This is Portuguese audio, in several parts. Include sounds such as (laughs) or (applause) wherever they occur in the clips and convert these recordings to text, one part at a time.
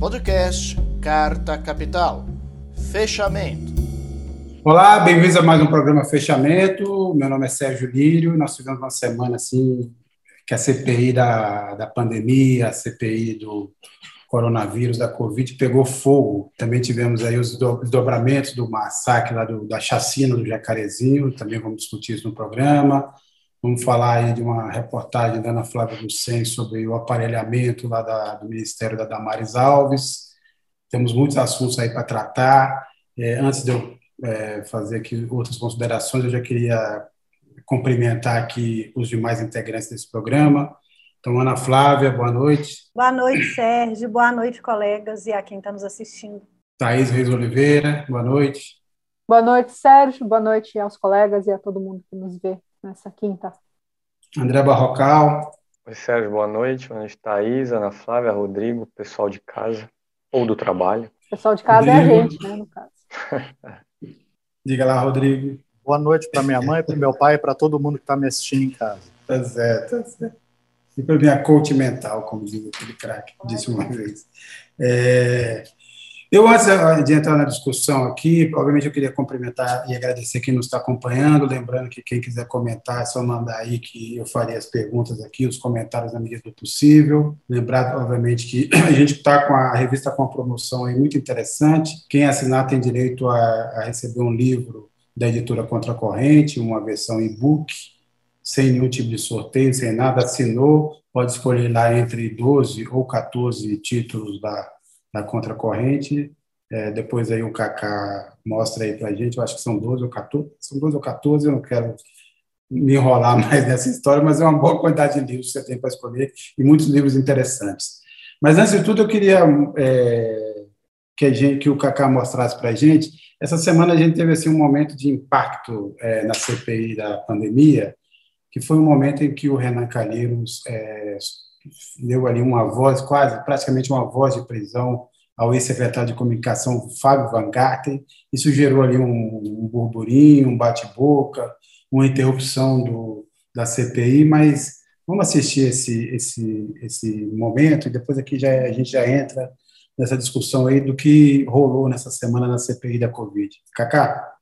Podcast Carta Capital. Fechamento. Olá, bem-vindos a mais um programa Fechamento. Meu nome é Sérgio Lírio. Nós tivemos uma semana assim que a CPI da, da pandemia, a CPI do coronavírus, da Covid, pegou fogo. Também tivemos aí os desdobramentos do massacre lá do, da chacina do Jacarezinho, também vamos discutir isso no programa. Vamos falar aí de uma reportagem da Ana Flávia Lucen sobre o aparelhamento lá da, do Ministério da Damares Alves. Temos muitos assuntos aí para tratar. É, antes de eu é, fazer aqui outras considerações, eu já queria cumprimentar aqui os demais integrantes desse programa. Então, Ana Flávia, boa noite. Boa noite, Sérgio. Boa noite, colegas e a quem está nos assistindo. Thaís Reis Oliveira, boa noite. Boa noite, Sérgio. Boa noite aos colegas e a todo mundo que nos vê nessa quinta. André Barrocal. Oi, Sérgio, boa noite. Boa noite, Thaís, Ana Flávia, Rodrigo, pessoal de casa ou do trabalho. Pessoal de casa Rodrigo. é a gente, né, no caso. (laughs) Diga lá, Rodrigo. Boa noite para minha mãe, para meu pai e para todo mundo que está me assistindo em casa. Tá certo, tá certo. E para minha coach mental, como diz aquele craque, disse uma vez. É, eu, antes de entrar na discussão aqui, obviamente eu queria cumprimentar e agradecer quem nos está acompanhando, lembrando que quem quiser comentar é só mandar aí que eu farei as perguntas aqui, os comentários na medida do possível. Lembrar, obviamente, que (clears throat) a gente está com a revista com uma promoção aí muito interessante. Quem assinar tem direito a, a receber um livro da editora Contracorrente, uma versão e-book, sem nenhum tipo de sorteio, sem nada, assinou, pode escolher lá entre 12 ou 14 títulos da da contracorrente. É, depois aí o Kaká mostra aí para a gente, eu acho que são 12 ou 14, são 12 ou 14, eu não quero me enrolar (laughs) mais nessa história, mas é uma boa quantidade de livros que você tem para escolher e muitos livros interessantes. Mas antes de tudo, eu queria é, que, gente, que o Kaká mostrasse para a gente. Essa semana a gente teve assim, um momento de impacto é, na CPI da pandemia, que foi um momento em que o Renan Calheiros é, deu ali uma voz, quase, praticamente uma voz de prisão ao ex-secretário de comunicação Fábio Van Garten. Isso gerou ali um, um burburinho, um bate-boca, uma interrupção do, da CPI, mas vamos assistir esse, esse, esse momento e depois aqui já, a gente já entra nessa discussão aí do que rolou nessa semana na CPI da Covid. Cacá?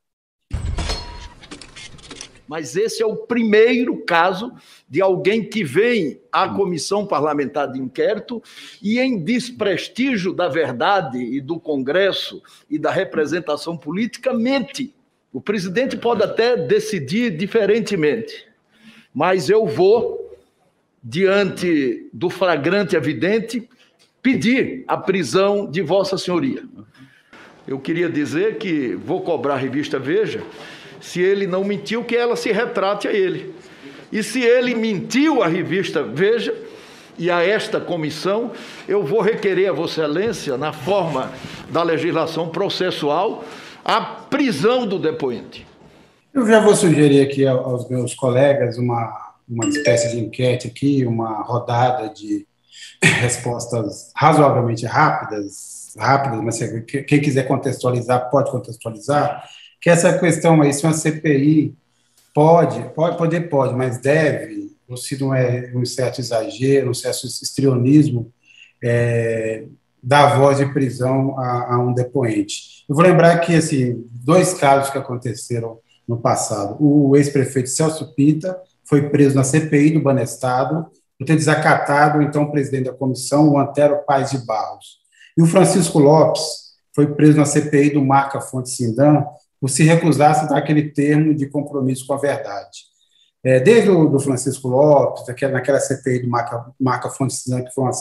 Mas esse é o primeiro caso de alguém que vem à comissão parlamentar de inquérito e, em desprestígio da verdade e do Congresso e da representação política, mente. O presidente pode até decidir diferentemente, mas eu vou, diante do flagrante evidente, pedir a prisão de Vossa Senhoria. Eu queria dizer que vou cobrar a revista Veja se ele não mentiu, que ela se retrate a ele. E se ele mentiu à revista Veja e a esta comissão, eu vou requerer a Vossa Excelência, na forma da legislação processual, a prisão do depoente. Eu já vou sugerir aqui aos meus colegas uma, uma espécie de enquete aqui, uma rodada de (laughs) respostas razoavelmente rápidas, rápidas, mas quem quiser contextualizar pode contextualizar que essa questão aí, se uma CPI pode, pode, poder pode, mas deve, ou se não é um certo exagero, um certo estrionismo, é, dar voz de prisão a, a, um depoente. Eu vou lembrar que, assim, dois casos que aconteceram no passado. O ex-prefeito Celso Pita foi preso na CPI do Banestado por ter desacatado, então, o presidente da comissão, o Antero Paz de Barros. E o Francisco Lopes foi preso na CPI do Marca Fonte Sindan por se recusasse a dar aquele termo de compromisso com a verdade. É, desde o do Francisco Lopes, naquela CPI do Marca, Marca Fonte Sindan, que foi uma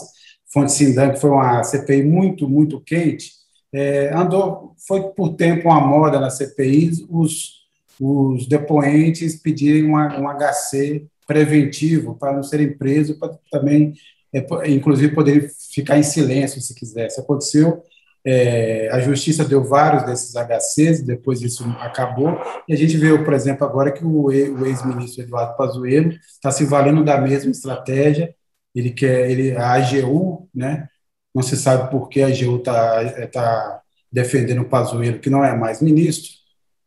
que foi uma CPI muito, muito quente, é, andou, foi por tempo uma moda na CPI os, os depoentes pedirem uma, um HC preventivo para não serem presos, para também, é, inclusive, poderem ficar em silêncio se quisesse. Aconteceu é, a justiça deu vários desses HCs, depois isso acabou, e a gente vê, por exemplo, agora que o ex-ministro Eduardo Pazuello está se valendo da mesma estratégia, ele quer, ele, a AGU, né, não se sabe por que a AGU está tá defendendo o Pazuello, que não é mais ministro,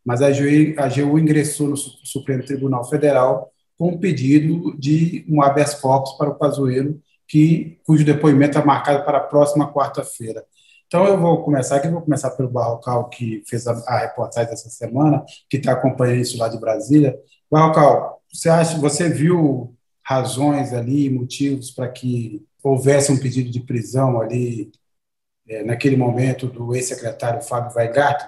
mas a AGU, a AGU ingressou no Supremo Tribunal Federal com um pedido de um habeas corpus para o Pazuello, que, cujo depoimento é marcado para a próxima quarta-feira. Então eu vou começar aqui, vou começar pelo Barrocal, que fez a, a reportagem dessa semana, que está acompanhando isso lá de Brasília. Barrocal, você acha, você viu razões ali, motivos para que houvesse um pedido de prisão ali é, naquele momento do ex-secretário Fábio Weingart?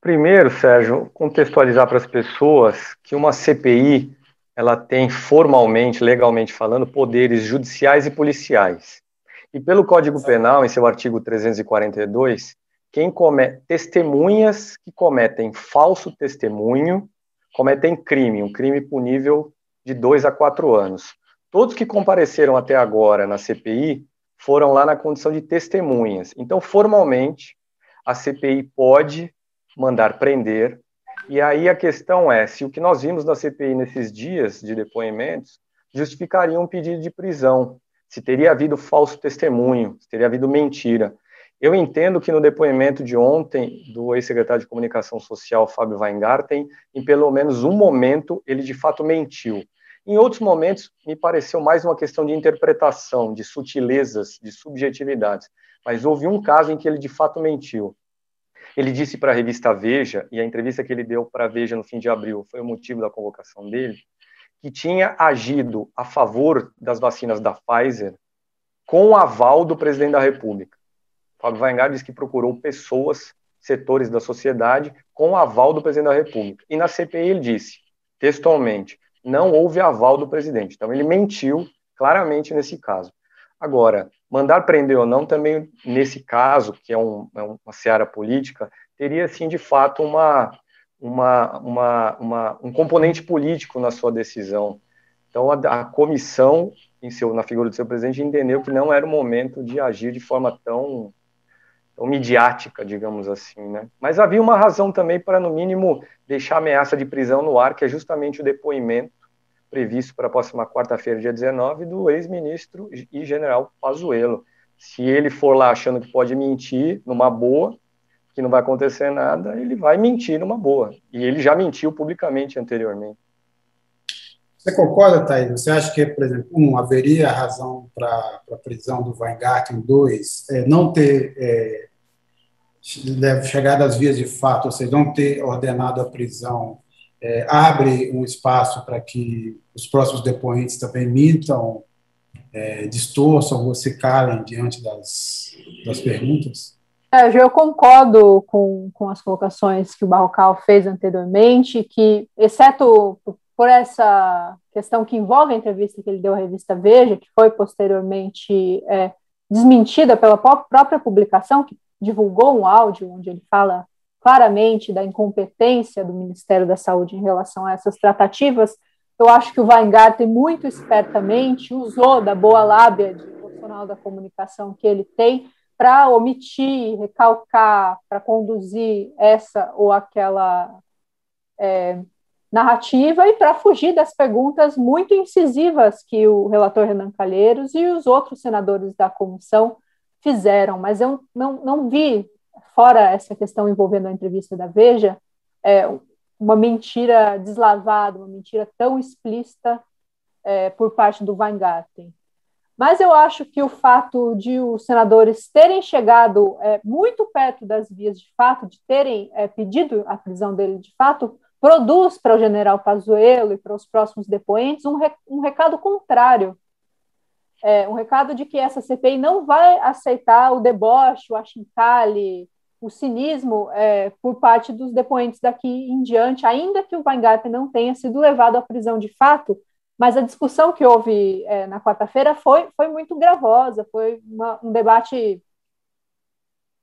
Primeiro, Sérgio, contextualizar para as pessoas que uma CPI ela tem formalmente, legalmente falando, poderes judiciais e policiais. E pelo Código Penal, em seu artigo 342, quem testemunhas que cometem falso testemunho cometem crime, um crime punível de dois a quatro anos. Todos que compareceram até agora na CPI foram lá na condição de testemunhas. Então, formalmente, a CPI pode mandar prender. E aí a questão é se o que nós vimos na CPI nesses dias de depoimentos justificaria um pedido de prisão se teria havido falso testemunho, se teria havido mentira. Eu entendo que no depoimento de ontem do ex-secretário de Comunicação Social, Fábio Weingarten, em pelo menos um momento ele de fato mentiu. Em outros momentos, me pareceu mais uma questão de interpretação, de sutilezas, de subjetividades. Mas houve um caso em que ele de fato mentiu. Ele disse para a revista Veja, e a entrevista que ele deu para a Veja no fim de abril foi o motivo da convocação dele, que tinha agido a favor das vacinas da Pfizer com aval do presidente da República. Fábio Weingarten disse que procurou pessoas, setores da sociedade, com aval do presidente da República. E na CPI ele disse, textualmente, não houve aval do presidente. Então ele mentiu claramente nesse caso. Agora, mandar prender ou não, também nesse caso, que é, um, é uma seara política, teria sim de fato uma uma, uma, uma, um componente político na sua decisão. Então, a, a comissão, em seu, na figura do seu presidente, entendeu que não era o momento de agir de forma tão, tão midiática, digamos assim. Né? Mas havia uma razão também para, no mínimo, deixar a ameaça de prisão no ar, que é justamente o depoimento previsto para a próxima quarta-feira, dia 19, do ex-ministro e general Pazuello. Se ele for lá achando que pode mentir numa boa, que não vai acontecer nada, ele vai mentir numa boa. E ele já mentiu publicamente anteriormente. Você concorda, Thaís? Você acha que, por exemplo, um, haveria razão para a prisão do Weingarten, dois, é, não ter é, chegado às vias de fato, ou seja, não ter ordenado a prisão, é, abre um espaço para que os próximos depoentes também mintam, é, distorçam ou se calem diante das, das perguntas? Sérgio, eu concordo com, com as colocações que o Barrocal fez anteriormente, que, exceto por essa questão que envolve a entrevista que ele deu à revista Veja, que foi posteriormente é, desmentida pela própria publicação, que divulgou um áudio onde ele fala claramente da incompetência do Ministério da Saúde em relação a essas tratativas, eu acho que o Weingarten muito espertamente usou da boa lábia de profissional da comunicação que ele tem para omitir, recalcar, para conduzir essa ou aquela é, narrativa e para fugir das perguntas muito incisivas que o relator Renan Calheiros e os outros senadores da comissão fizeram. Mas eu não, não vi, fora essa questão envolvendo a entrevista da Veja, é, uma mentira deslavada, uma mentira tão explícita é, por parte do Weingarten. Mas eu acho que o fato de os senadores terem chegado é, muito perto das vias de fato, de terem é, pedido a prisão dele de fato, produz para o general Pazuello e para os próximos depoentes um, re, um recado contrário. É, um recado de que essa CPI não vai aceitar o deboche, o achincalhe, o cinismo é, por parte dos depoentes daqui em diante, ainda que o Weingarten não tenha sido levado à prisão de fato, mas a discussão que houve é, na quarta-feira foi, foi muito gravosa, foi uma, um debate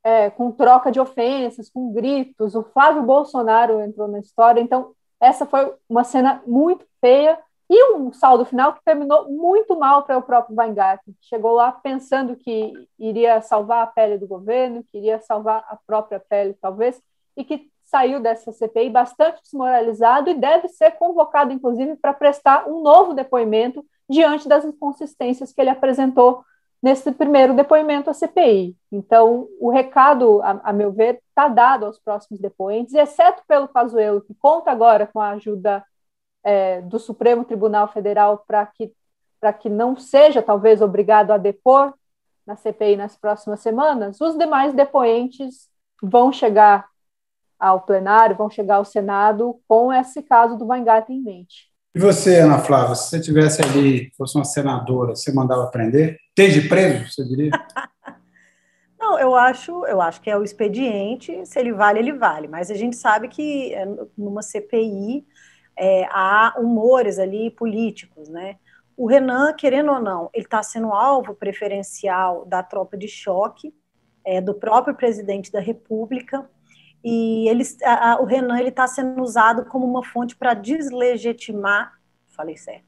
é, com troca de ofensas, com gritos. O Flávio Bolsonaro entrou na história, então essa foi uma cena muito feia e um saldo final que terminou muito mal para o próprio Weingarten. Chegou lá pensando que iria salvar a pele do governo, que iria salvar a própria pele, talvez, e que saiu dessa CPI bastante desmoralizado e deve ser convocado, inclusive, para prestar um novo depoimento diante das inconsistências que ele apresentou nesse primeiro depoimento à CPI. Então, o recado, a, a meu ver, está dado aos próximos depoentes, exceto pelo Pazuello, que conta agora com a ajuda é, do Supremo Tribunal Federal para que, que não seja, talvez, obrigado a depor na CPI nas próximas semanas, os demais depoentes vão chegar ao plenário, vão chegar ao Senado com esse caso do Weingarten em mente. E você, Ana Flávia, se você tivesse ali, fosse uma senadora, você mandava prender? Esteja preso, você diria? (laughs) Não, eu acho, eu acho que é o expediente, se ele vale, ele vale. Mas a gente sabe que é, numa CPI é, há humores ali políticos, né? O Renan, querendo ou não, ele está sendo alvo preferencial da tropa de choque, é, do próprio presidente da República, e eles, a, a, o Renan ele está sendo usado como uma fonte para deslegitimar, falei certo,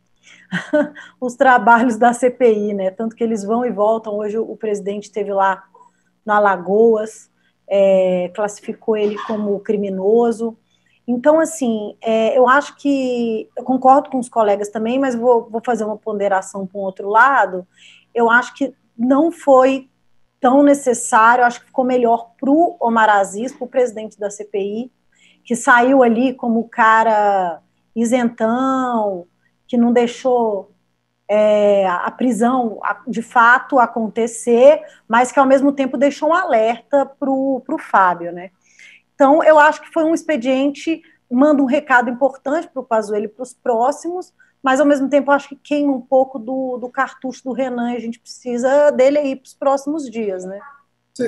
(laughs) os trabalhos da CPI, né? Tanto que eles vão e voltam. Hoje o, presidente esteve lá na Lagoas, é, classificou ele como criminoso. Então, assim, é, eu acho que eu concordo com os colegas também, mas vou, vou fazer uma ponderação para um outro lado. Eu acho que não foi tão necessário, acho que ficou melhor para o Omar Aziz, para o presidente da CPI, que saiu ali como o cara isentão, que não deixou é, a prisão de fato acontecer, mas que ao mesmo tempo deixou um alerta para o Fábio, né? Então, eu acho que foi um expediente, manda um recado importante para o Pazuello e para os próximos, mas ao mesmo tempo acho que queima um pouco do, do cartucho do Renan e a gente precisa dele aí para os próximos dias, né?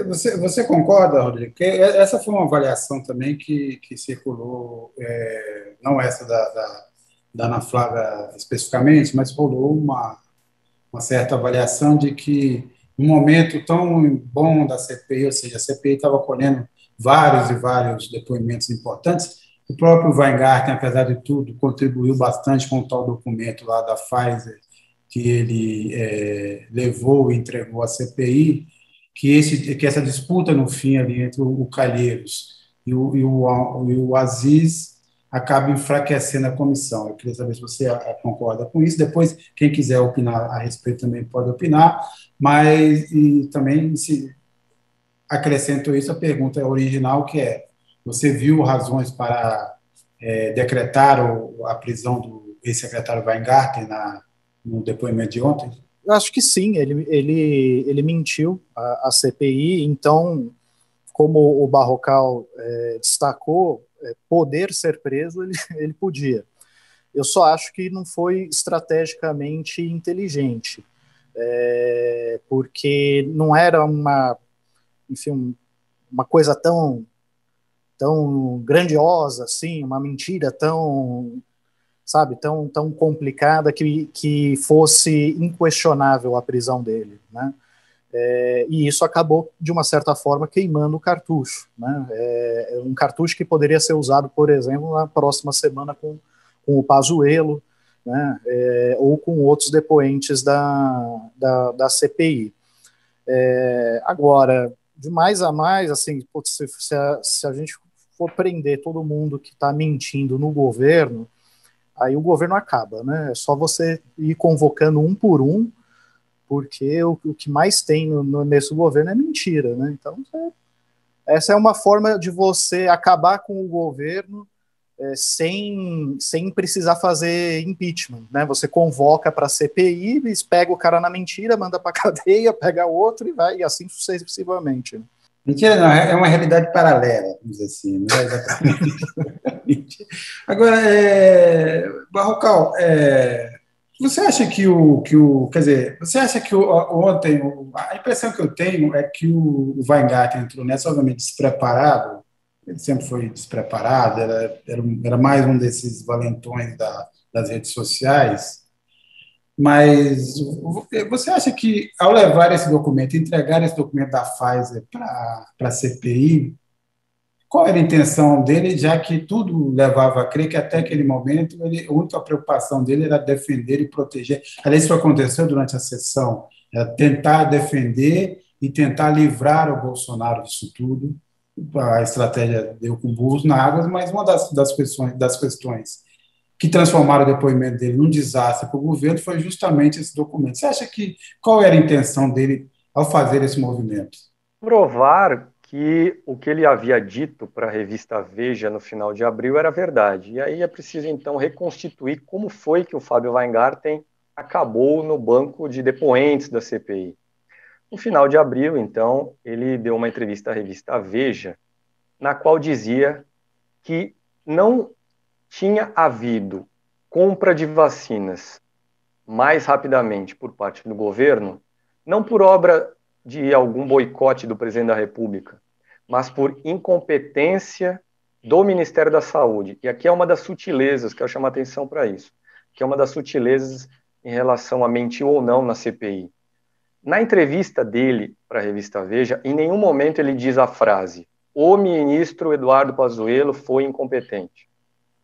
Você, você concorda, Rodrigo? Que essa foi uma avaliação também que, que circulou, é, não essa da, da, da Ana Flávia especificamente, mas rolou uma, uma certa avaliação de que no momento tão bom da CPI, ou seja, a CPI estava colhendo vários e vários depoimentos importantes, o próprio Weingarten, apesar de tudo, contribuiu bastante com o tal documento lá da Pfizer que ele é, levou e entregou à CPI, que, esse, que essa disputa no fim ali entre o Calheiros e o, e o, e o Aziz acaba enfraquecendo a comissão. Eu queria saber se você concorda com isso. Depois, quem quiser opinar a respeito também pode opinar, mas e também se acrescento isso a pergunta original que é você viu razões para é, decretar a prisão do ex-secretário Weingarten na, no depoimento de ontem? Eu acho que sim, ele, ele, ele mentiu a CPI, então, como o Barrocal é, destacou, é, poder ser preso, ele, (laughs) ele podia. Eu só acho que não foi estrategicamente inteligente, é, porque não era uma, enfim, uma coisa tão tão grandiosa assim, uma mentira tão, sabe, tão, tão complicada que, que fosse inquestionável a prisão dele, né? É, e isso acabou, de uma certa forma, queimando o cartucho. Né? É, é um cartucho que poderia ser usado, por exemplo, na próxima semana com, com o Pazuello, né? É, ou com outros depoentes da, da, da CPI. É, agora, de mais a mais, assim, se, se, a, se a gente for prender todo mundo que está mentindo no governo, aí o governo acaba, né? É só você ir convocando um por um, porque o, o que mais tem no, no, nesse governo é mentira, né? Então, é, essa é uma forma de você acabar com o governo é, sem, sem precisar fazer impeachment, né? Você convoca para a CPI, pega o cara na mentira, manda para (laughs) cadeia, pega outro e vai, e assim sucessivamente. Né? Mentira, não, é uma realidade paralela, vamos dizer assim, não é exatamente. (laughs) Agora, é, Barrocal, é, você acha que o, que o. Quer dizer, você acha que o, ontem. A impressão que eu tenho é que o, o Weingarten entrou nessa, obviamente, despreparado, ele sempre foi despreparado, era, era, era mais um desses valentões da, das redes sociais mas você acha que, ao levar esse documento, entregar esse documento da Pfizer para a CPI, qual era a intenção dele, já que tudo levava a crer que até aquele momento ele, a única preocupação dele era defender e proteger. Aliás, isso aconteceu durante a sessão, era tentar defender e tentar livrar o Bolsonaro disso tudo. A estratégia deu com burros na água, mas uma das, das, questões, das questões que transformaram o depoimento dele num desastre para o governo foi justamente esse documento. Você acha que qual era a intenção dele ao fazer esse movimento? Provar que o que ele havia dito para a revista Veja no final de abril era verdade. E aí é preciso então reconstituir como foi que o Fábio Weingarten acabou no banco de depoentes da CPI. No final de abril, então, ele deu uma entrevista à revista Veja, na qual dizia que não tinha havido compra de vacinas mais rapidamente por parte do governo, não por obra de algum boicote do presidente da República, mas por incompetência do Ministério da Saúde. E aqui é uma das sutilezas, quero chamar atenção para isso, que é uma das sutilezas em relação a mentir ou não na CPI. Na entrevista dele para a revista Veja, em nenhum momento ele diz a frase: o ministro Eduardo Pazuello foi incompetente.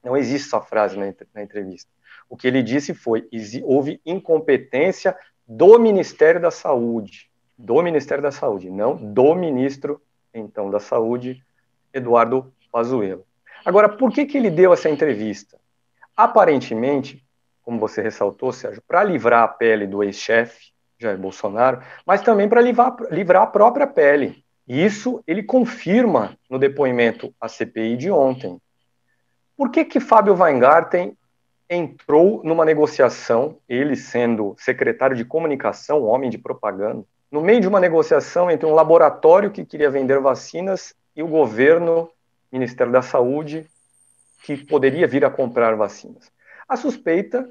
Não existe essa frase na, na entrevista. O que ele disse foi: houve incompetência do Ministério da Saúde, do Ministério da Saúde, não do ministro então da Saúde, Eduardo Pazuello. Agora, por que, que ele deu essa entrevista? Aparentemente, como você ressaltou, Sérgio, para livrar a pele do ex-chefe, Jair Bolsonaro, mas também para livrar, livrar a própria pele. E isso ele confirma no depoimento à CPI de ontem. Por que que Fábio Weingarten entrou numa negociação, ele sendo secretário de comunicação, homem de propaganda, no meio de uma negociação entre um laboratório que queria vender vacinas e o governo, Ministério da Saúde, que poderia vir a comprar vacinas. A suspeita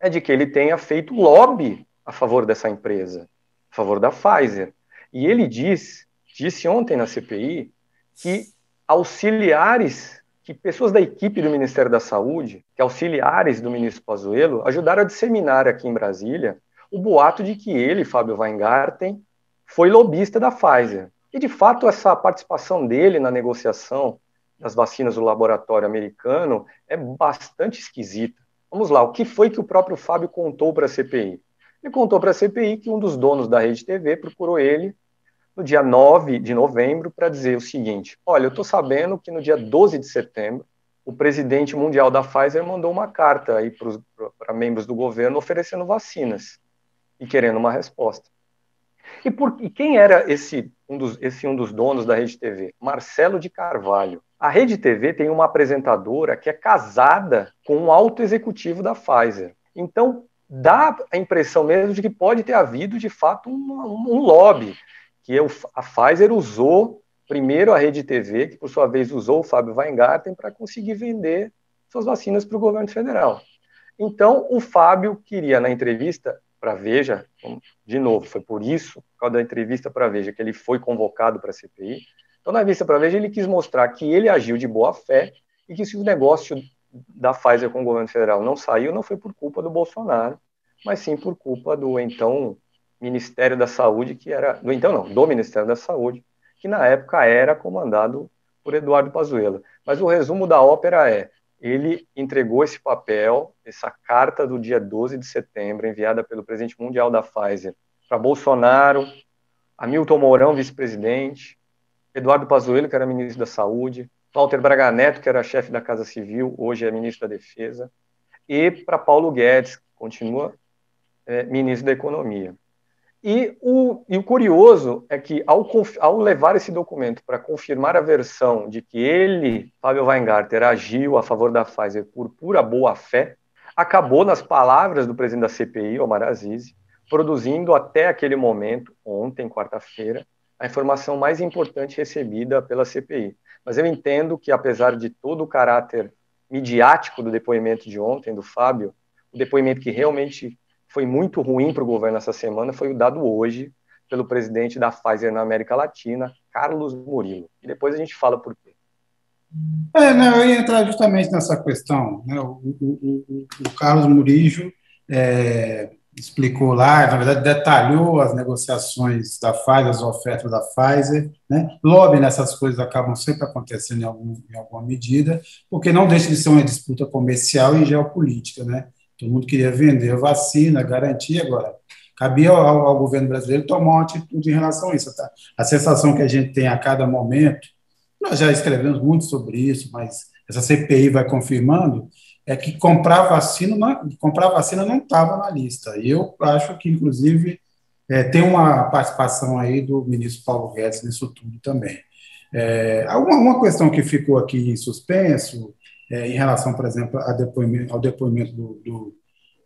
é de que ele tenha feito lobby a favor dessa empresa, a favor da Pfizer. E ele diz, disse ontem na CPI, que auxiliares, que pessoas da equipe do Ministério da Saúde, que auxiliares do ministro Pazuello, ajudaram a disseminar aqui em Brasília o boato de que ele, Fábio Weingarten, foi lobista da Pfizer. E, de fato, essa participação dele na negociação das vacinas do laboratório americano é bastante esquisita. Vamos lá, o que foi que o próprio Fábio contou para a CPI? Ele contou para a CPI que um dos donos da Rede TV procurou ele no dia 9 de novembro para dizer o seguinte: Olha, eu estou sabendo que no dia 12 de setembro o presidente mundial da Pfizer mandou uma carta aí para membros do governo oferecendo vacinas e querendo uma resposta. E, por, e quem era esse um, dos, esse um dos donos da Rede TV? Marcelo de Carvalho. A Rede TV tem uma apresentadora que é casada com um alto executivo da Pfizer. Então, dá a impressão mesmo de que pode ter havido, de fato, um, um lobby, que a Pfizer usou primeiro a Rede TV, que por sua vez usou o Fábio Weingarten para conseguir vender suas vacinas para o governo federal. Então, o Fábio queria, na entrevista, para Veja, de novo, foi por isso, por causa da entrevista para Veja, que ele foi convocado para a CPI. Então, na vista para Veja, ele quis mostrar que ele agiu de boa fé e que se o negócio da Pfizer com o governo federal não saiu, não foi por culpa do Bolsonaro, mas sim por culpa do então Ministério da Saúde, que era. Do então não, do Ministério da Saúde, que na época era comandado por Eduardo Pazuello. Mas o resumo da ópera é: ele entregou esse papel, essa carta do dia 12 de setembro, enviada pelo presidente mundial da Pfizer, para Bolsonaro, Hamilton Mourão, vice-presidente, Eduardo Pazuello, que era ministro da Saúde, Walter Braga Neto, que era chefe da Casa Civil, hoje é ministro da Defesa, e para Paulo Guedes, que continua é, ministro da Economia. E o, e o curioso é que, ao, ao levar esse documento para confirmar a versão de que ele, Fábio Weingarten, agiu a favor da Pfizer por pura boa-fé, acabou, nas palavras do presidente da CPI, Omar Aziz, produzindo até aquele momento, ontem, quarta-feira, a informação mais importante recebida pela CPI. Mas eu entendo que, apesar de todo o caráter midiático do depoimento de ontem, do Fábio, o depoimento que realmente foi muito ruim para o governo essa semana foi o dado hoje pelo presidente da Pfizer na América Latina, Carlos Murilo. E depois a gente fala por quê. É, não, eu ia entrar justamente nessa questão. Né? O, o, o, o, Carlos Murijo é, explicou lá, na verdade, detalhou as negociações da Pfizer, as ofertas da Pfizer. Né? Lobby nessas coisas acabam sempre acontecendo em, algum, em alguma medida, porque não deixa de ser uma disputa comercial e geopolítica. Né? Todo mundo queria vender a vacina, garantir agora. Cabia ao, ao, governo brasileiro tomar uma atitude em relação a isso. Tá? A sensação que a gente tem a cada momento, nós já escrevemos muito sobre isso, mas essa CPI vai confirmando, é que comprar vacina não, comprar vacina não estava na lista. E eu acho que, inclusive, é, tem uma participação aí do ministro Paulo Guedes nisso tudo também. É, alguma, uma questão que ficou aqui em suspenso, é, em relação, por exemplo, depoimento, ao depoimento do, do,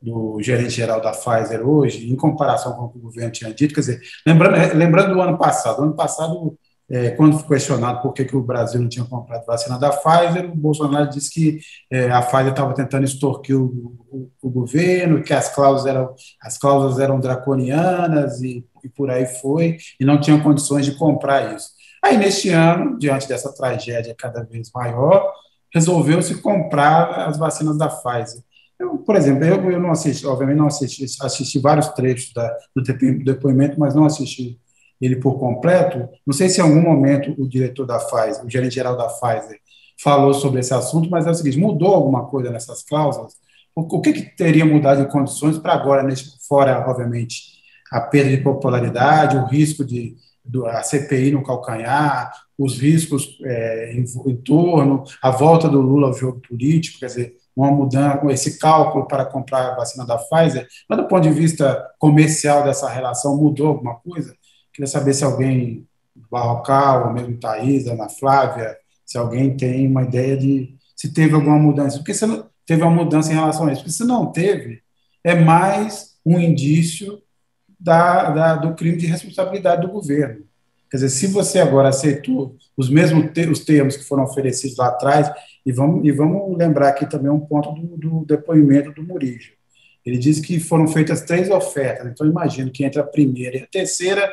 do gerente geral da Pfizer hoje, em comparação com o que o governo tinha dito, quer dizer, lembrando, lembrando do ano passado, ano passado, é, quando foi questionado por que, que o Brasil não tinha comprado vacina da Pfizer, o Bolsonaro disse que é, a Pfizer estava tentando extorquir o, o, o, governo, que as cláusulas eram, as cláusulas eram draconianas e, e por aí foi, e não tinham condições de comprar isso. Aí, neste ano, diante dessa tragédia cada vez maior, resolveu-se comprar as vacinas da Pfizer. Eu, por exemplo, eu, eu não assisti, obviamente não assisti, assisti vários trechos da, do depoimento, mas não assisti ele por completo. Não sei se em algum momento o diretor da Pfizer, o gerente geral da Pfizer, falou sobre esse assunto, mas é o seguinte: mudou alguma coisa nessas cláusulas? O, o que, que teria mudado de condições para agora, nesse, fora, obviamente, a perda de popularidade, o risco de do, a CPI no calcanhar, os riscos é, em, em torno, a volta do Lula ao jogo político, quer dizer, uma mudança, esse cálculo para comprar a vacina da Pfizer, mas do ponto de vista comercial dessa relação, mudou alguma coisa? Queria saber se alguém, Barrocal, ou mesmo Thaís, Ana Flávia, se alguém tem uma ideia de se teve alguma mudança. Porque se não, teve uma mudança em relação a isso. Porque se não teve, é mais um indício da, da, do crime de responsabilidade do governo. Quer dizer, se você agora aceitou os mesmos te os termos que foram oferecidos lá atrás, e vamos, e vamos lembrar aqui também um ponto do, do depoimento do Murijo. Ele diz que foram feitas três ofertas, então imagino que entre a primeira e a terceira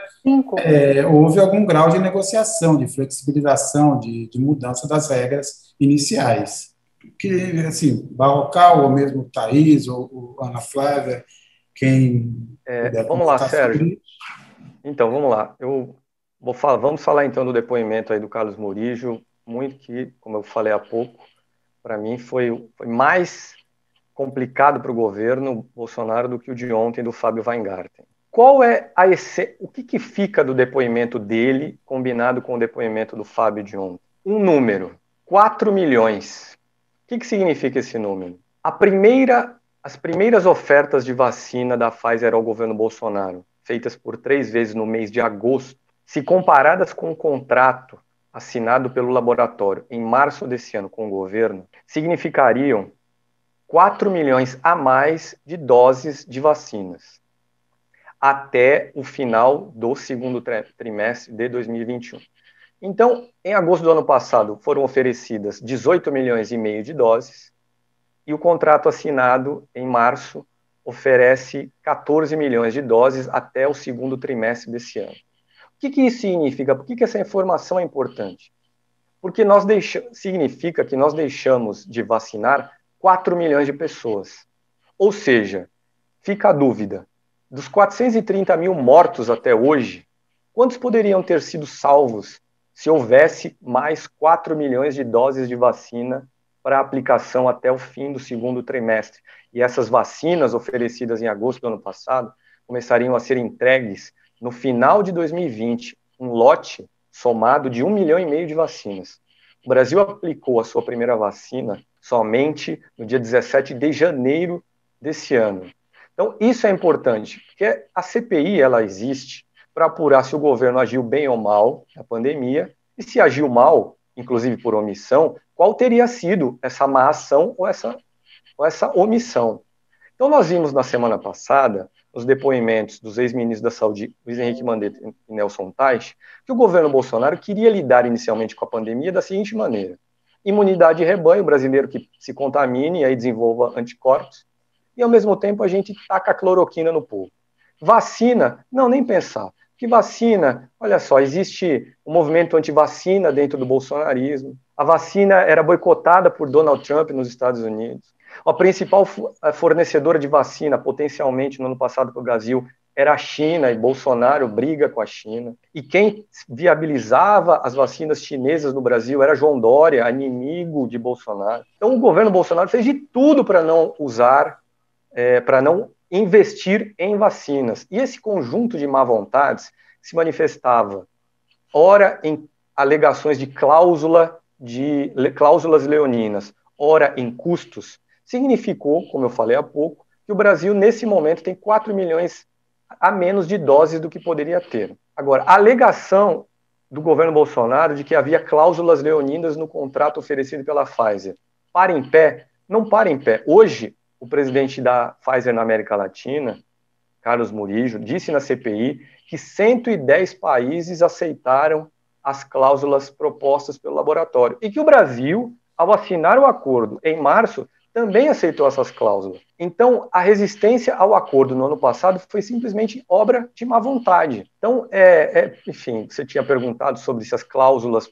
é, houve algum grau de negociação, de flexibilização, de, de mudança das regras iniciais. Que, assim, Barrocal, ou mesmo Thaís, ou, ou Ana Flávia, quem. É, vamos lá, Sérgio. Então, vamos lá. Eu falar, vamos falar então do depoimento aí do Carlos Murijo, muito que, como eu falei há pouco, para mim foi, foi mais complicado para o governo Bolsonaro do que o de ontem do Fábio Weingarten. Qual é a esse... o que, que fica do depoimento dele combinado com o depoimento do Fábio de ontem? Um número, 4 milhões. O que, que significa esse número? A primeira, as primeiras ofertas de vacina da Pfizer ao governo Bolsonaro, feitas por três vezes no mês de agosto, se comparadas com o contrato assinado pelo laboratório em março desse ano com o governo, significariam 4 milhões a mais de doses de vacinas até o final do segundo trimestre de 2021. Então, em agosto do ano passado, foram oferecidas 18 milhões e meio de doses, e o contrato assinado em março oferece 14 milhões de doses até o segundo trimestre desse ano. O que, que isso significa? Por que, que essa informação é importante? Porque nós significa que nós deixamos de vacinar 4 milhões de pessoas. Ou seja, fica a dúvida: dos 430 mil mortos até hoje, quantos poderiam ter sido salvos se houvesse mais 4 milhões de doses de vacina para aplicação até o fim do segundo trimestre? E essas vacinas oferecidas em agosto do ano passado começariam a ser entregues no final de 2020, um lote somado de um milhão e meio de vacinas. O Brasil aplicou a sua primeira vacina somente no dia 17 de janeiro desse ano. Então, isso é importante, porque a CPI ela existe para apurar se o governo agiu bem ou mal na pandemia, e se agiu mal, inclusive por omissão, qual teria sido essa má ação ou essa, ou essa omissão. Então, nós vimos na semana passada os depoimentos dos ex-ministros da Saúde, Luiz Henrique Mandetta e Nelson Tais, que o governo Bolsonaro queria lidar inicialmente com a pandemia da seguinte maneira: imunidade de rebanho, brasileiro que se contamine e aí desenvolva anticorpos, e ao mesmo tempo a gente taca a cloroquina no povo. Vacina, não, nem pensar. Que vacina? Olha só, existe um movimento anti-vacina dentro do bolsonarismo. A vacina era boicotada por Donald Trump nos Estados Unidos. A principal fornecedora de vacina, potencialmente, no ano passado para o Brasil, era a China, e Bolsonaro briga com a China. E quem viabilizava as vacinas chinesas no Brasil era João Dória, inimigo de Bolsonaro. Então, o governo Bolsonaro fez de tudo para não usar, é, para não investir em vacinas. E esse conjunto de má vontades se manifestava, ora em alegações de cláusula de cláusulas leoninas, ora em custos, significou, como eu falei há pouco, que o Brasil, nesse momento, tem 4 milhões a menos de doses do que poderia ter. Agora, a alegação do governo Bolsonaro de que havia cláusulas leoninas no contrato oferecido pela Pfizer para em pé, não para em pé. Hoje, o presidente da Pfizer na América Latina, Carlos Murijo, disse na CPI que 110 países aceitaram as cláusulas propostas pelo laboratório e que o Brasil, ao assinar o acordo em março, também aceitou essas cláusulas. Então, a resistência ao acordo no ano passado foi simplesmente obra de má vontade. Então, é, é, enfim, você tinha perguntado sobre se as cláusulas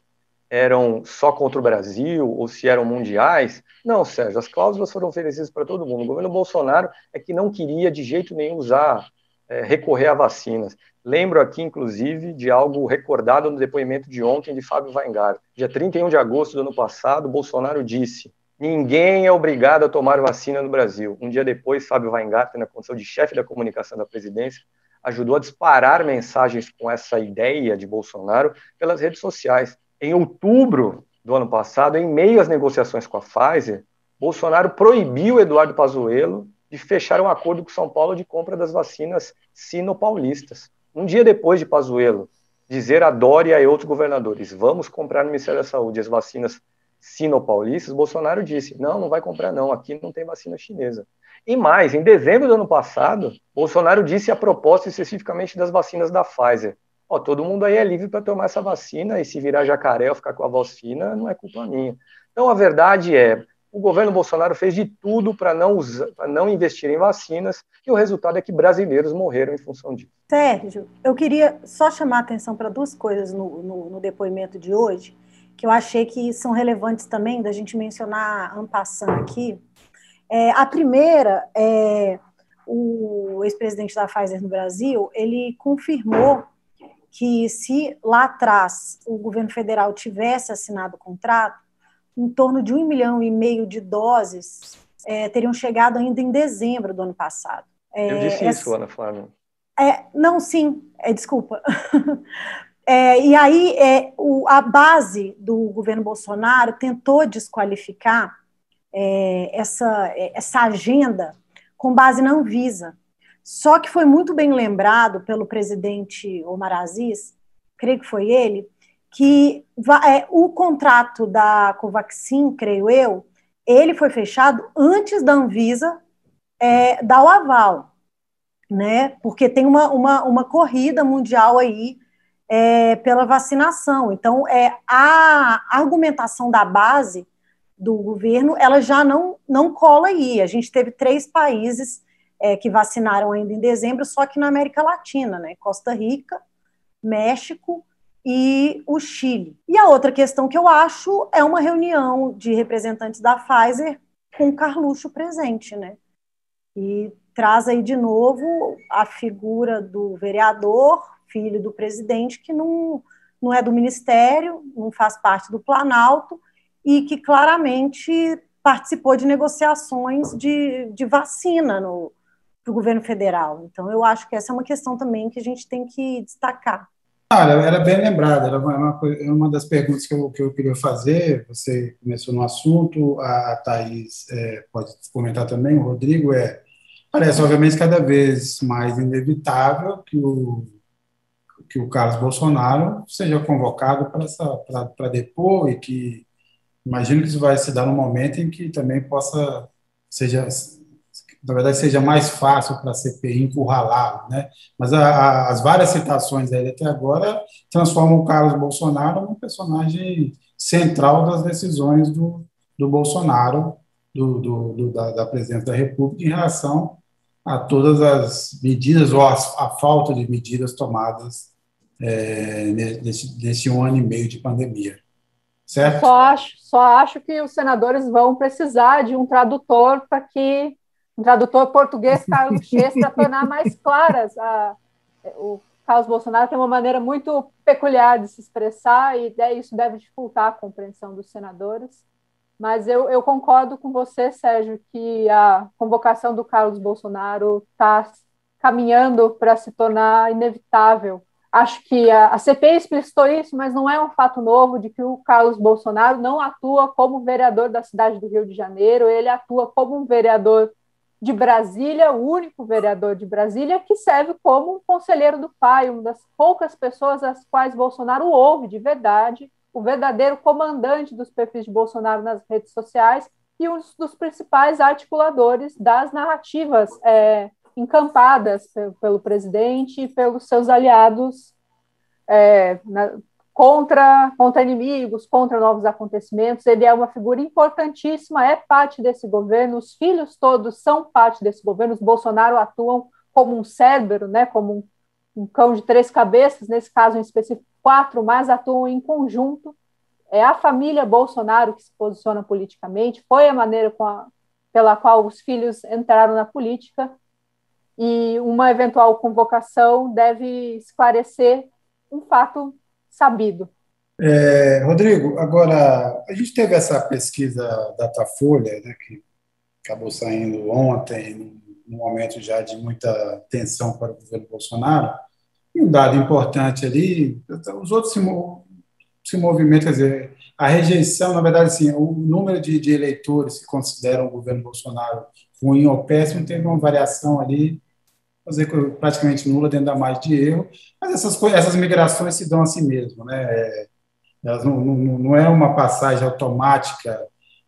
eram só contra o Brasil ou se eram mundiais. Não, Sérgio, as cláusulas foram oferecidas para todo mundo. O governo Bolsonaro é que não queria de jeito nenhum usar, é, recorrer a vacinas. Lembro aqui, inclusive, de algo recordado no depoimento de ontem de Fábio Weingarten. Dia 31 de agosto do ano passado, Bolsonaro disse: Ninguém é obrigado a tomar vacina no Brasil. Um dia depois, Fábio Weingarten, na condição de chefe da comunicação da presidência, ajudou a disparar mensagens com essa ideia de Bolsonaro pelas redes sociais. Em outubro do ano passado, em meio às negociações com a Pfizer, Bolsonaro proibiu Eduardo Pazuello de fechar um acordo com São Paulo de compra das vacinas sino-paulistas. Um dia depois de Pazuello dizer a Dória e outros governadores, vamos comprar no Ministério da Saúde as vacinas sino-paulistas, Bolsonaro disse, não, não vai comprar não, aqui não tem vacina chinesa. E mais, em dezembro do ano passado, Bolsonaro disse a propósito especificamente das vacinas da Pfizer, ó, todo mundo aí é livre para tomar essa vacina e se virar jacaré ou ficar com a voz fina, não é culpa minha. Então, a verdade é, o governo Bolsonaro fez de tudo para não, não investir em vacinas e o resultado é que brasileiros morreram em função disso. Sérgio, eu queria só chamar a atenção para duas coisas no, no, no, depoimento de hoje, que eu achei que são relevantes também da gente mencionar ampassando aqui. É, a primeira é o ex-presidente da Pfizer no Brasil, ele confirmou que se lá atrás o governo federal tivesse assinado o contrato, em torno de um milhão e meio de doses é, teriam chegado ainda em dezembro do ano passado. É, Eu disse essa, isso, Ana Flávia. É, não, sim, é, desculpa. (laughs) É, e aí é, o, a base do governo Bolsonaro tentou desqualificar é, essa, é, essa agenda com base na Anvisa. Só que foi muito bem lembrado pelo presidente Omar Aziz, creio que foi ele, que é, o contrato da Covaxin, creio eu, ele foi fechado antes da Anvisa é, dar o aval, né? Porque tem uma, uma, uma corrida mundial aí é, pela vacinação. Então, é, a argumentação da base do governo, ela já não, não cola aí. A gente teve três países é, que vacinaram ainda em dezembro, só que na América Latina, né? Costa Rica, México e o Chile. E a outra questão que eu acho é uma reunião de representantes da Pfizer com Carluxo presente, né? E traz aí de novo a figura do vereador, filho do presidente, que não, não é do ministério, não faz parte do Planalto e que claramente participou de negociações de, de vacina no, para o governo federal. Então, eu acho que essa é uma questão também que a gente tem que destacar. Olha, era bem lembrada, era uma, uma das perguntas que eu, que eu queria fazer. Você começou no assunto, a Thaís é, pode comentar também, o Rodrigo, é, parece obviamente cada vez mais inevitável que o, que o Carlos Bolsonaro seja convocado para depor e que imagino que isso vai se dar no momento em que também possa, seja na verdade, seja mais fácil para a CPI encurralá-lo, né? Mas a, a, as várias citações dele até agora transformam o Carlos Bolsonaro num personagem central das decisões do, do Bolsonaro, do, do, do da, da presidência da República, em relação a todas as medidas ou a, a falta de medidas tomadas é, nesse, nesse um ano e meio de pandemia. Certo? Só acho, só acho que os senadores vão precisar de um tradutor para que um tradutor português Carlos Chess para tornar mais claras a, o Carlos Bolsonaro tem uma maneira muito peculiar de se expressar e isso deve dificultar a compreensão dos senadores. Mas eu, eu concordo com você, Sérgio, que a convocação do Carlos Bolsonaro está caminhando para se tornar inevitável. Acho que a, a CPI explicitou isso, mas não é um fato novo de que o Carlos Bolsonaro não atua como vereador da cidade do Rio de Janeiro, ele atua como um vereador de Brasília, o único vereador de Brasília que serve como um conselheiro do pai, uma das poucas pessoas às quais Bolsonaro ouve de verdade, o verdadeiro comandante dos perfis de Bolsonaro nas redes sociais, e um dos principais articuladores das narrativas é, encampadas pelo, presidente e pelos seus aliados é, na, contra, contra inimigos, contra novos acontecimentos. Ele é uma figura importantíssima, é parte desse governo, os filhos todos são parte desse governo, os Bolsonaro atuam como um cérebro, né, como um, um cão de três cabeças, nesse caso em específico, quatro, mas atuam em conjunto. É a família Bolsonaro que se posiciona politicamente, foi a maneira a, pela qual os filhos entraram na política, e uma eventual convocação deve esclarecer um fato sabido. É, Rodrigo, agora, a gente teve essa pesquisa Datafolha, né, que acabou saindo ontem, num momento já de muita tensão para o governo Bolsonaro, e um dado importante ali, os outros se, se movimentam, quer dizer, a rejeição, na verdade, assim, o número de, de eleitores que consideram o governo Bolsonaro ruim ou péssimo teve uma variação ali fazer praticamente nula dentro da margem de erro, mas essas, essas migrações se dão a si mesmo, né? É, elas não, não, não é uma passagem automática,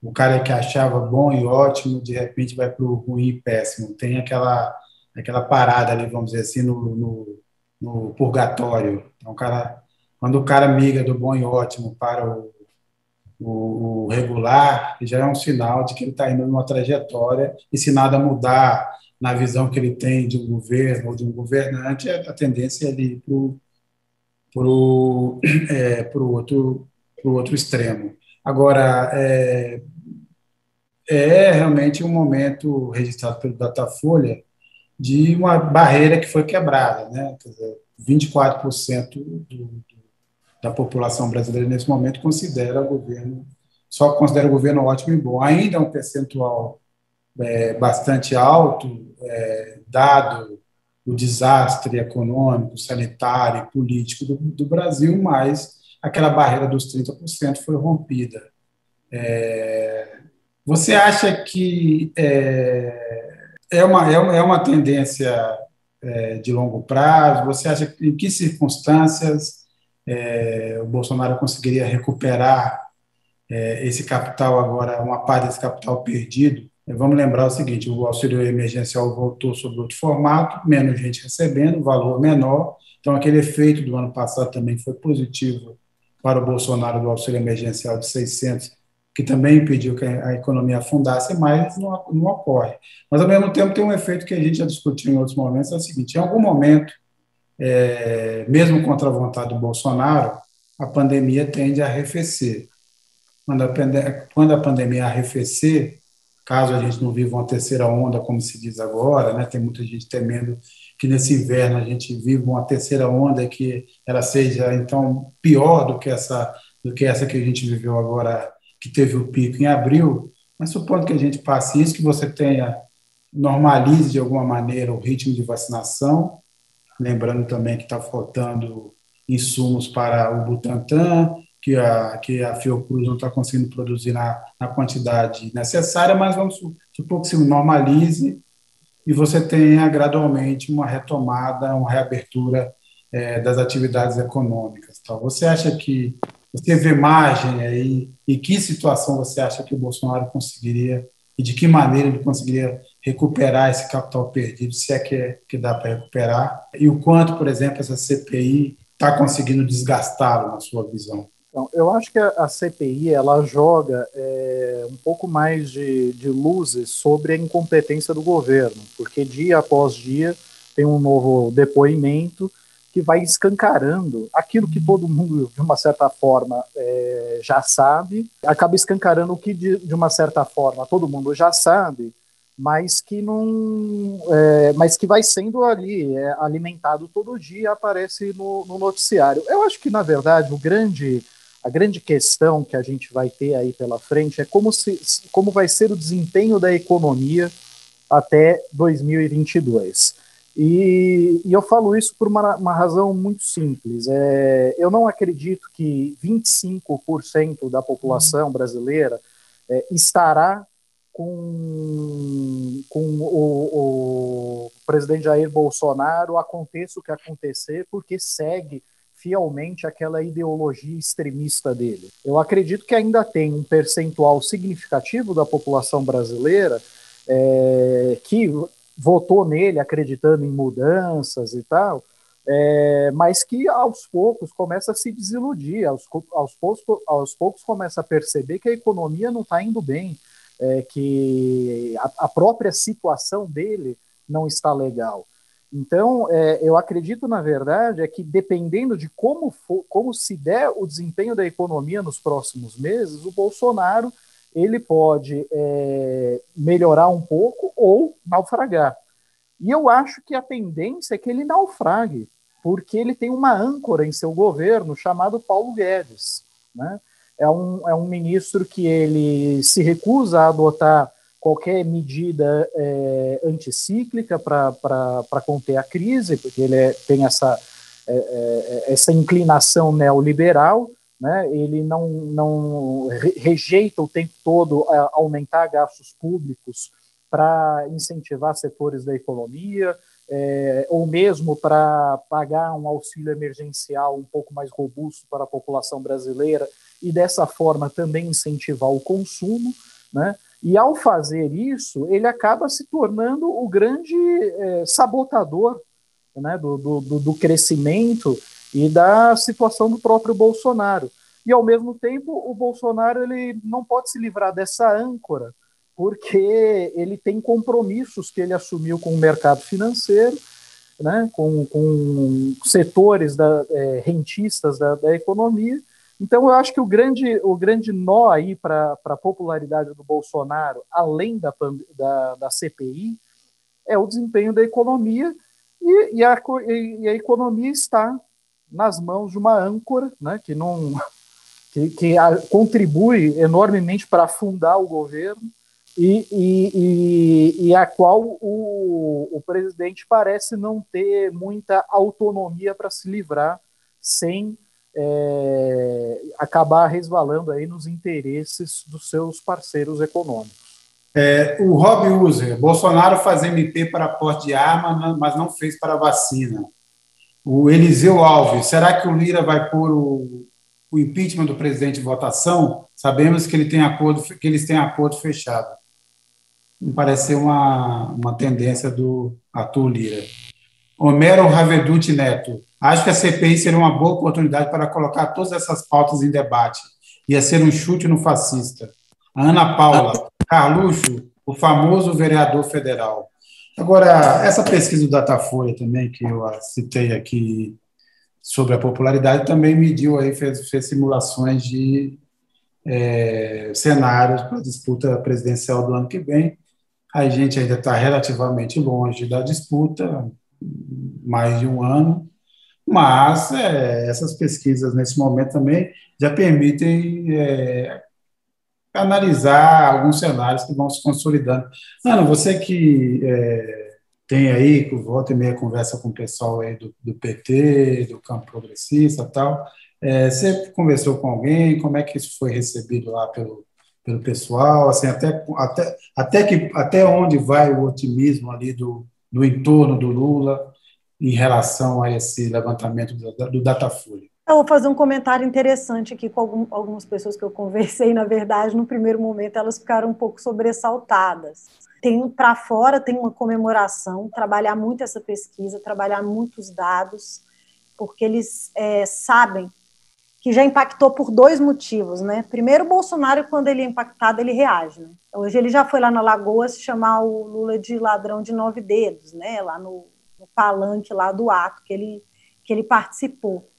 o cara que achava bom e ótimo, de repente vai para o ruim e péssimo. Tem aquela, aquela parada ali, vamos dizer assim, no, no, no purgatório. Então, o cara, quando o cara migra do bom e ótimo para o, o, o regular, já é um sinal de que ele está indo numa trajetória, e se nada mudar na visão que ele tem de um governo ou de um governante, a tendência é ir para (clears throat) o é, outro, pro outro extremo. Agora, é, é realmente um momento registrado pelo Datafolha de uma barreira que foi quebrada. Né? Quer dizer, 24% do, do, da população brasileira nesse momento considera o governo, só considera o governo ótimo e bom. Ainda é um percentual é, bastante alto, é, dado o desastre econômico, sanitário e político do, do, Brasil, mas aquela barreira dos 30% foi rompida. É, você acha que é, é, uma, é, uma, é uma tendência é, de longo prazo? Você acha que, em que circunstâncias é, o Bolsonaro conseguiria recuperar esse capital agora, uma parte desse capital perdido Vamos lembrar o seguinte: o auxílio emergencial voltou sob outro formato, menos gente recebendo, valor menor. Então, aquele efeito do ano passado também foi positivo para o Bolsonaro do auxílio emergencial de 600, que também impediu que a economia afundasse, mas não, não ocorre. Mas, ao mesmo tempo, tem um efeito que a gente já discutiu em outros momentos: é o seguinte, em algum momento, é, mesmo contra a vontade do Bolsonaro, a pandemia tende a arrefecer. Quando a, quando a pandemia arrefecer, caso a gente não viva uma terceira onda, como se diz agora, né? Tem muita gente temendo que nesse inverno a gente viva uma terceira onda que ela seja então pior do que essa do que essa que a gente viveu agora, que teve o pico em abril. Mas supondo que a gente passe isso, que você tenha normalize de alguma maneira o ritmo de vacinação, lembrando também que está faltando insumos para o Butantan, que a, que a Fiocruz não está conseguindo produzir na, na quantidade necessária, mas vamos supor que se normalize e você tenha gradualmente uma retomada, uma reabertura é, das atividades econômicas. Então, você acha que você vê margem aí? Em que situação você acha que o Bolsonaro conseguiria e de que maneira ele conseguiria recuperar esse capital perdido, se é que, é, que dá para recuperar? E o quanto, por exemplo, essa CPI está conseguindo desgastá-lo, na sua visão? Então, eu acho que a, a CPI ela joga é, um pouco mais de, de luzes sobre a incompetência do governo, porque dia após dia tem um novo depoimento que vai escancarando aquilo que todo mundo, de uma certa forma, é, já sabe, acaba escancarando o que, de, de uma certa forma, todo mundo já sabe, mas que não, é, mas que vai sendo ali é, alimentado todo dia, aparece no, no, noticiário. Eu acho que na verdade o grande a grande questão que a gente vai ter aí pela frente é como, se, como vai ser o desempenho da economia até 2022. E, e eu falo isso por uma, uma razão muito simples. É, eu não acredito que 25% da população brasileira é, estará com, com o, o presidente Jair Bolsonaro, aconteça o que acontecer, porque segue fielmente àquela ideologia extremista dele. Eu acredito que ainda tem um percentual significativo da população brasileira é, que votou nele acreditando em mudanças e tal, é, mas que aos poucos começa a se desiludir, aos, aos, poucos, aos poucos começa a perceber que a economia não está indo bem, é, que a, a, própria situação dele não está legal. Então, é, eu acredito, na verdade, é que dependendo de como, for, como se der o desempenho da economia nos próximos meses, o Bolsonaro ele pode é, melhorar um pouco ou naufragar. E eu acho que a tendência é que ele naufrague, porque ele tem uma âncora em seu governo chamado Paulo Guedes. Né? É, um, é um ministro que ele se recusa a adotar qualquer medida é, anticíclica para conter a crise, porque ele é, tem essa, é, é, essa inclinação neoliberal, né? ele não, não rejeita o tempo todo aumentar gastos públicos para incentivar setores da economia, é, ou mesmo para pagar um auxílio emergencial um pouco mais robusto para a população brasileira e dessa forma também incentivar o consumo, né? E ao fazer isso, ele acaba se tornando o grande é, sabotador né, do, do, do crescimento e da situação do próprio Bolsonaro. E ao mesmo tempo, o Bolsonaro ele não pode se livrar dessa âncora, porque ele tem compromissos que ele assumiu com o mercado financeiro, né, com, com setores da, é, rentistas da, da, economia. Então, eu acho que o grande, o grande nó aí para a popularidade do Bolsonaro, além da, da, da, CPI, é o desempenho da economia, e, e, a, e a economia está nas mãos de uma âncora, né, que não que, que a, contribui enormemente para afundar o governo, e, e, e, a qual o, o presidente parece não ter muita autonomia para se livrar sem é, acabar resvalando aí nos interesses dos seus parceiros econômicos. É, o Rob User, Bolsonaro faz MP para porte de arma, mas não fez para vacina. O Eliseu Alves, será que o Lira vai pôr o, o impeachment do presidente em votação? Sabemos que, ele tem acordo, que eles têm acordo fechado me parece ser uma, uma tendência do Arthur Lira. Homero Raveduti Neto. Acho que a CPI seria uma boa oportunidade para colocar todas essas pautas em debate. Ia ser um chute no fascista. A Ana Paula. Carluxo, o famoso vereador federal. Agora, essa pesquisa do Datafolha também, que eu citei aqui sobre a popularidade, também mediu aí, fez, fez simulações de é, cenários para a disputa presidencial do ano que vem. A gente ainda está relativamente longe da disputa, mais de um ano, mas é, essas pesquisas nesse momento também já permitem é, analisar alguns cenários que vão se consolidando. Ana, você que é, tem aí, volta e meia conversa com o pessoal aí do, do PT, do campo progressista e tal, é, você conversou com alguém? Como é que isso foi recebido lá pelo, pelo pessoal, assim, até, até, até, que, até onde vai o otimismo ali do, do entorno do Lula em relação a esse levantamento do, Datafolha. Eu vou fazer um comentário interessante aqui com algum, algumas pessoas que eu conversei. Na verdade, no primeiro momento, elas ficaram um pouco sobressaltadas. Tem para fora, tem uma comemoração, trabalhar muito essa pesquisa, trabalhar muitos dados, porque eles é, sabem que já impactou por dois motivos, né? Primeiro, Bolsonaro, quando ele é impactado, ele reage. Né? Hoje ele já foi lá na Lagoa se chamar o Lula de ladrão de nove dedos, né? Lá no, no palanque lá do ato que ele, que ele participou.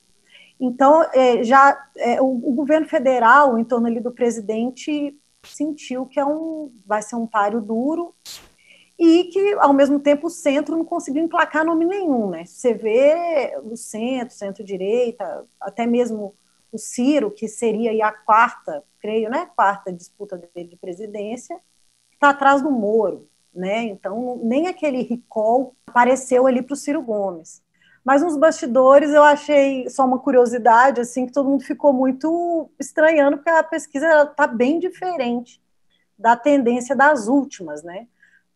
Então, é, já é, o, o, governo federal, em torno ali do presidente, sentiu que é um, vai ser um páreo duro e que, ao mesmo tempo, o centro não conseguiu emplacar nome nenhum. Né? Você vê o centro, centro-direita, até mesmo o Ciro, que seria a quarta, creio, né, quarta disputa dele de presidência, está atrás do Moro, né? Então nem aquele recall apareceu ali para o Ciro Gomes. Mas nos bastidores eu achei só uma curiosidade, assim, que todo mundo ficou muito estranhando, porque a pesquisa está bem diferente da tendência das últimas, né?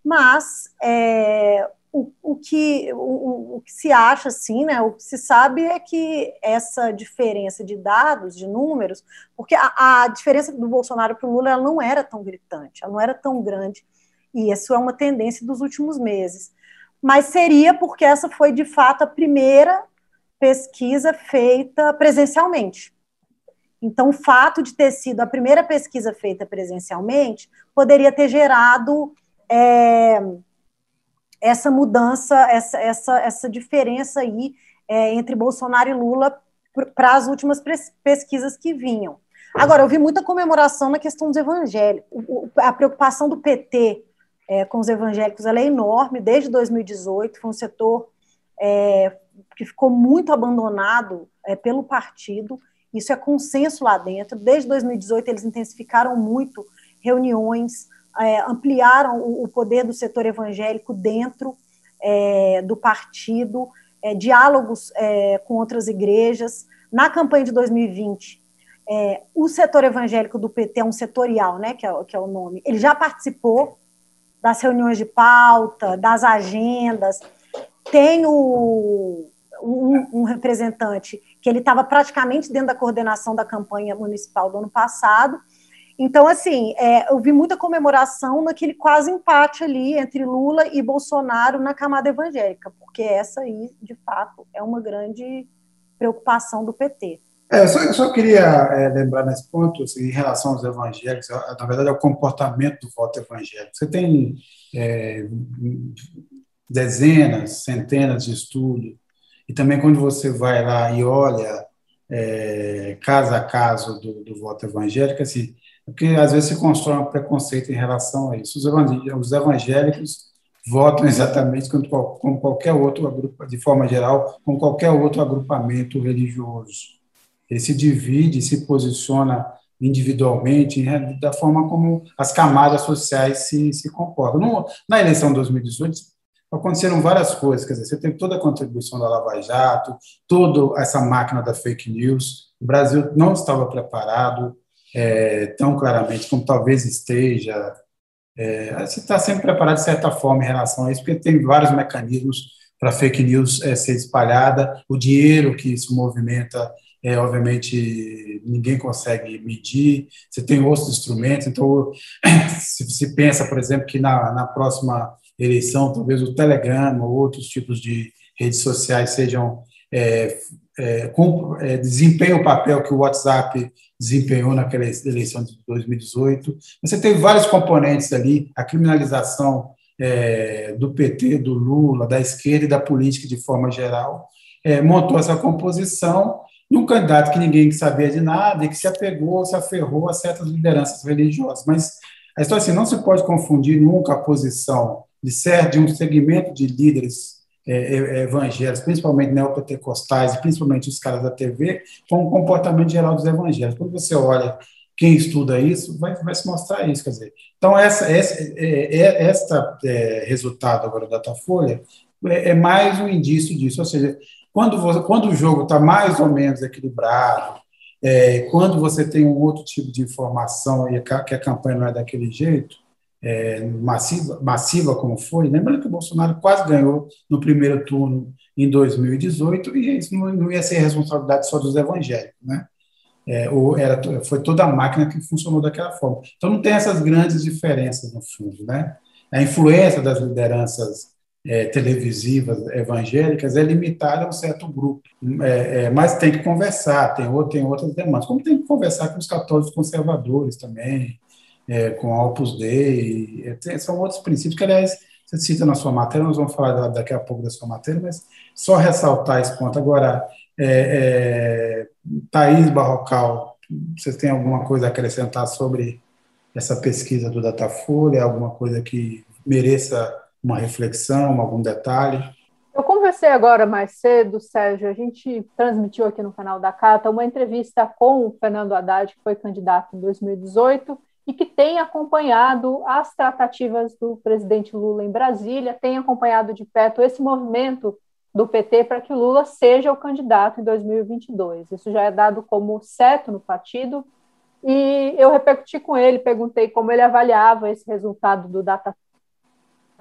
Mas é, o, o, que, o, o, que se acha, assim, né, o que se sabe é que essa diferença de dados, de números, porque a, a diferença do Bolsonaro para o Lula ela não era tão gritante, ela não era tão grande, e isso é uma tendência dos últimos meses. Mas seria porque essa foi, de fato, a primeira pesquisa feita presencialmente. Então, o fato de ter sido a primeira pesquisa feita presencialmente poderia ter gerado é, essa mudança, essa, essa, essa diferença aí é, entre Bolsonaro e Lula para as últimas pesquisas que vinham. Agora, eu vi muita comemoração na questão dos evangélicos. A preocupação do PT é, com os evangélicos é enorme, desde 2018, foi um setor é, que ficou muito abandonado é, pelo partido, isso é consenso lá dentro. Desde 2018, eles intensificaram muito reuniões, é, ampliaram o, o, poder do setor evangélico dentro é, do partido, é, diálogos com outras igrejas. Na campanha de 2020, é, o setor evangélico do PT é um setorial, né, que é, que é o nome, ele já participou das reuniões de pauta, das agendas, tem o, um, um representante que ele estava praticamente dentro da coordenação da campanha municipal do ano passado, então, assim, é, eu vi muita comemoração naquele quase empate ali entre Lula e Bolsonaro na camada evangélica, porque essa aí, de fato, é uma grande preocupação do PT. É, eu, só, eu só queria é, lembrar nesse ponto, assim, em relação aos evangélicos, na verdade é o comportamento do voto evangélico. Você tem é, dezenas, centenas de estudos, e também quando você vai lá e olha é, caso a caso do, do voto evangélico, assim, porque às vezes se constrói um preconceito em relação a isso. Os evangélicos votam exatamente como qualquer outro de forma geral, como qualquer outro agrupamento religioso. Ele se divide, se posiciona individualmente, da forma como as camadas sociais se, se comportam. No, na eleição de 2018, aconteceram várias coisas, quer dizer, você teve toda a contribuição da Lava Jato, toda essa máquina da fake news, o Brasil não estava preparado, é, tão claramente como talvez esteja. É, você está sempre preparado de certa forma em relação a isso, porque tem vários mecanismos para fake news é, ser espalhada, o dinheiro que isso movimenta, é, obviamente, ninguém consegue medir, você tem outros instrumentos, então, (clears throat) se pensa, por exemplo, que na, na próxima eleição, talvez o Telegram ou outros tipos de redes sociais sejam é, é, com, é, desempenhem o papel que o WhatsApp desempenhou naquela eleição de 2018. Você teve vários componentes ali, a criminalização é, do PT, do Lula, da esquerda e da política de forma geral, é, montou essa composição de um candidato que ninguém sabia de nada e que se apegou, se aferrou a certas lideranças religiosas. Mas a história assim, não se pode confundir nunca a posição de certo de um segmento de líderes é, é, é, evangélicos, principalmente neopentecostais, principalmente os caras da TV, com o comportamento geral dos evangélicos. Quando você olha quem estuda isso, vai, vai se mostrar isso. Quer dizer, então, essa, essa, é, esta é, resultado agora da Datafolha é, é mais um indício disso. Ou seja, quando, você, quando o jogo está mais ou menos equilibrado, é, quando você tem um outro tipo de informação e que a campanha não é daquele jeito, é, massiva, massiva como foi, lembrando que o Bolsonaro quase ganhou no primeiro turno em 2018 e isso não, não ia ser responsabilidade só dos evangélicos, né? É, ou era, foi toda a máquina que funcionou daquela forma. Então não tem essas grandes diferenças no fundo, né? A influência das lideranças é, televisivas evangélicas é limitada a um certo grupo, é, é, mas tem que conversar, tem, tem outras demandas, como tem que conversar com os católicos conservadores também, é, com a Opus Dei, é, são outros princípios que, aliás, você cita na sua matéria, nós vamos falar daqui a pouco da sua matéria, mas só ressaltar esse ponto. Agora, é, é, Thaís Barrocal, você tem alguma coisa a acrescentar sobre essa pesquisa do Datafolha, alguma coisa que mereça uma reflexão, algum detalhe? Eu conversei agora mais cedo, Sérgio, a gente transmitiu aqui no canal da Cata uma entrevista com o Fernando Haddad, que foi candidato em 2018, e que tem acompanhado as tratativas do presidente Lula em Brasília, tem acompanhado de perto esse movimento do PT para que Lula seja o candidato em 2022. Isso já é dado como certo no partido, e eu repercuti com ele, perguntei como ele avaliava esse resultado do Datafolha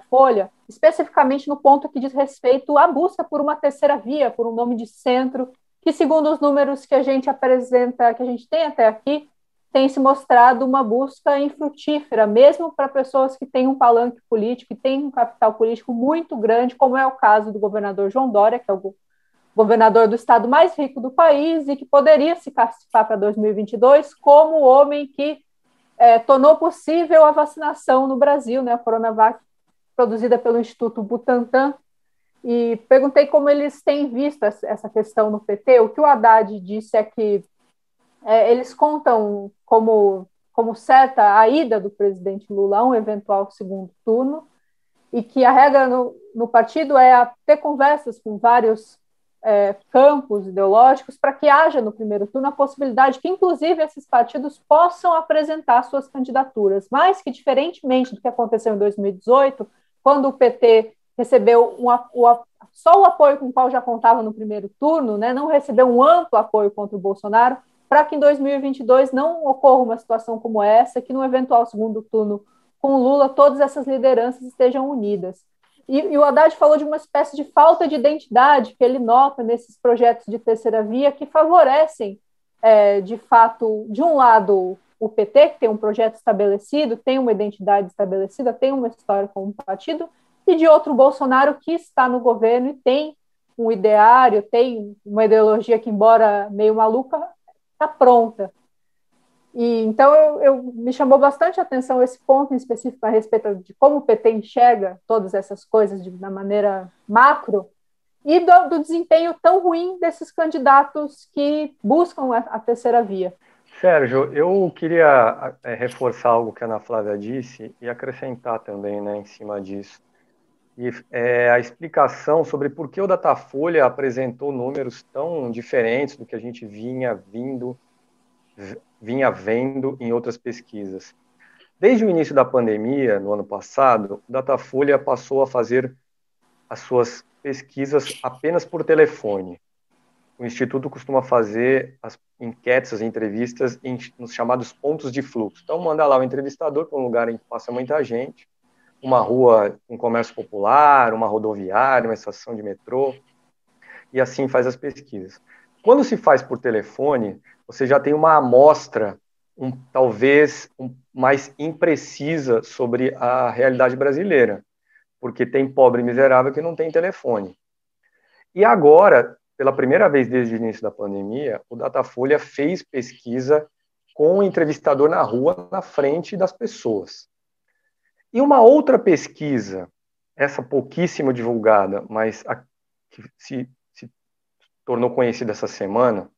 Datafolha, especificamente no ponto que diz respeito à busca por uma terceira via, por um nome de centro, que segundo os números que a gente apresenta, que a gente tem até aqui, tem se mostrado uma busca infrutífera, mesmo para pessoas que têm um palanque político, que têm um capital político muito grande, como é o caso do governador João Dória, que é o governador do estado mais rico do país e que poderia se classificar para 2022 como o homem que é, tornou possível a vacinação no Brasil, né, a Coronavac, produzida pelo Instituto Butantan, e perguntei como eles têm visto essa questão no PT. O que o Haddad disse é que é, eles contam como, como certa a ida do presidente Lula a um eventual segundo turno, e que a regra no, no partido é ter conversas com vários é, campos ideológicos para que haja no primeiro turno a possibilidade que, inclusive, esses partidos possam apresentar suas candidaturas, mas que, diferentemente do que aconteceu em 2018, quando o PT recebeu um, o, só o apoio com o qual já contava no primeiro turno, né, não recebeu um amplo apoio contra o Bolsonaro, para que em 2022 não ocorra uma situação como essa, que no eventual segundo turno com Lula todas essas lideranças estejam unidas. E, e, o Haddad falou de uma espécie de falta de identidade que ele nota nesses projetos de terceira via que favorecem, é, de fato, de um lado, o PT, que tem um projeto estabelecido, tem uma identidade estabelecida, tem uma história como partido, e de outro, Bolsonaro, que está no governo e tem um ideário, tem uma ideologia que, embora meio maluca, está pronta. E, então, eu, eu, me chamou bastante atenção esse ponto em específico a respeito de como o PT enxerga todas essas coisas de, da maneira macro e do, do, desempenho tão ruim desses candidatos que buscam a, a terceira via. Sérgio, eu queria é, reforçar algo que a Ana Flávia disse e acrescentar também né, em cima disso. E, é, a explicação sobre por que o Datafolha apresentou números tão diferentes do que a gente vinha vindo vinha vendo em outras pesquisas. Desde o início da pandemia, no ano passado, o Datafolha passou a fazer as suas pesquisas apenas por telefone. O Instituto costuma fazer as enquetes, as entrevistas em, nos chamados pontos de fluxo. Então, manda lá o entrevistador para um lugar em que passa muita gente, uma rua, um comércio popular, uma rodoviária, uma estação de metrô, e assim faz as pesquisas. Quando se faz por telefone, você já tem uma amostra, um, talvez um, mais imprecisa sobre a realidade brasileira, porque tem pobre miserável que não tem telefone. E agora, pela primeira vez desde o início da pandemia, o Datafolha fez pesquisa com o entrevistador na rua, na frente das pessoas. E uma outra pesquisa, essa pouquíssimo divulgada, mas a, que se, se tornou conhecida essa semana,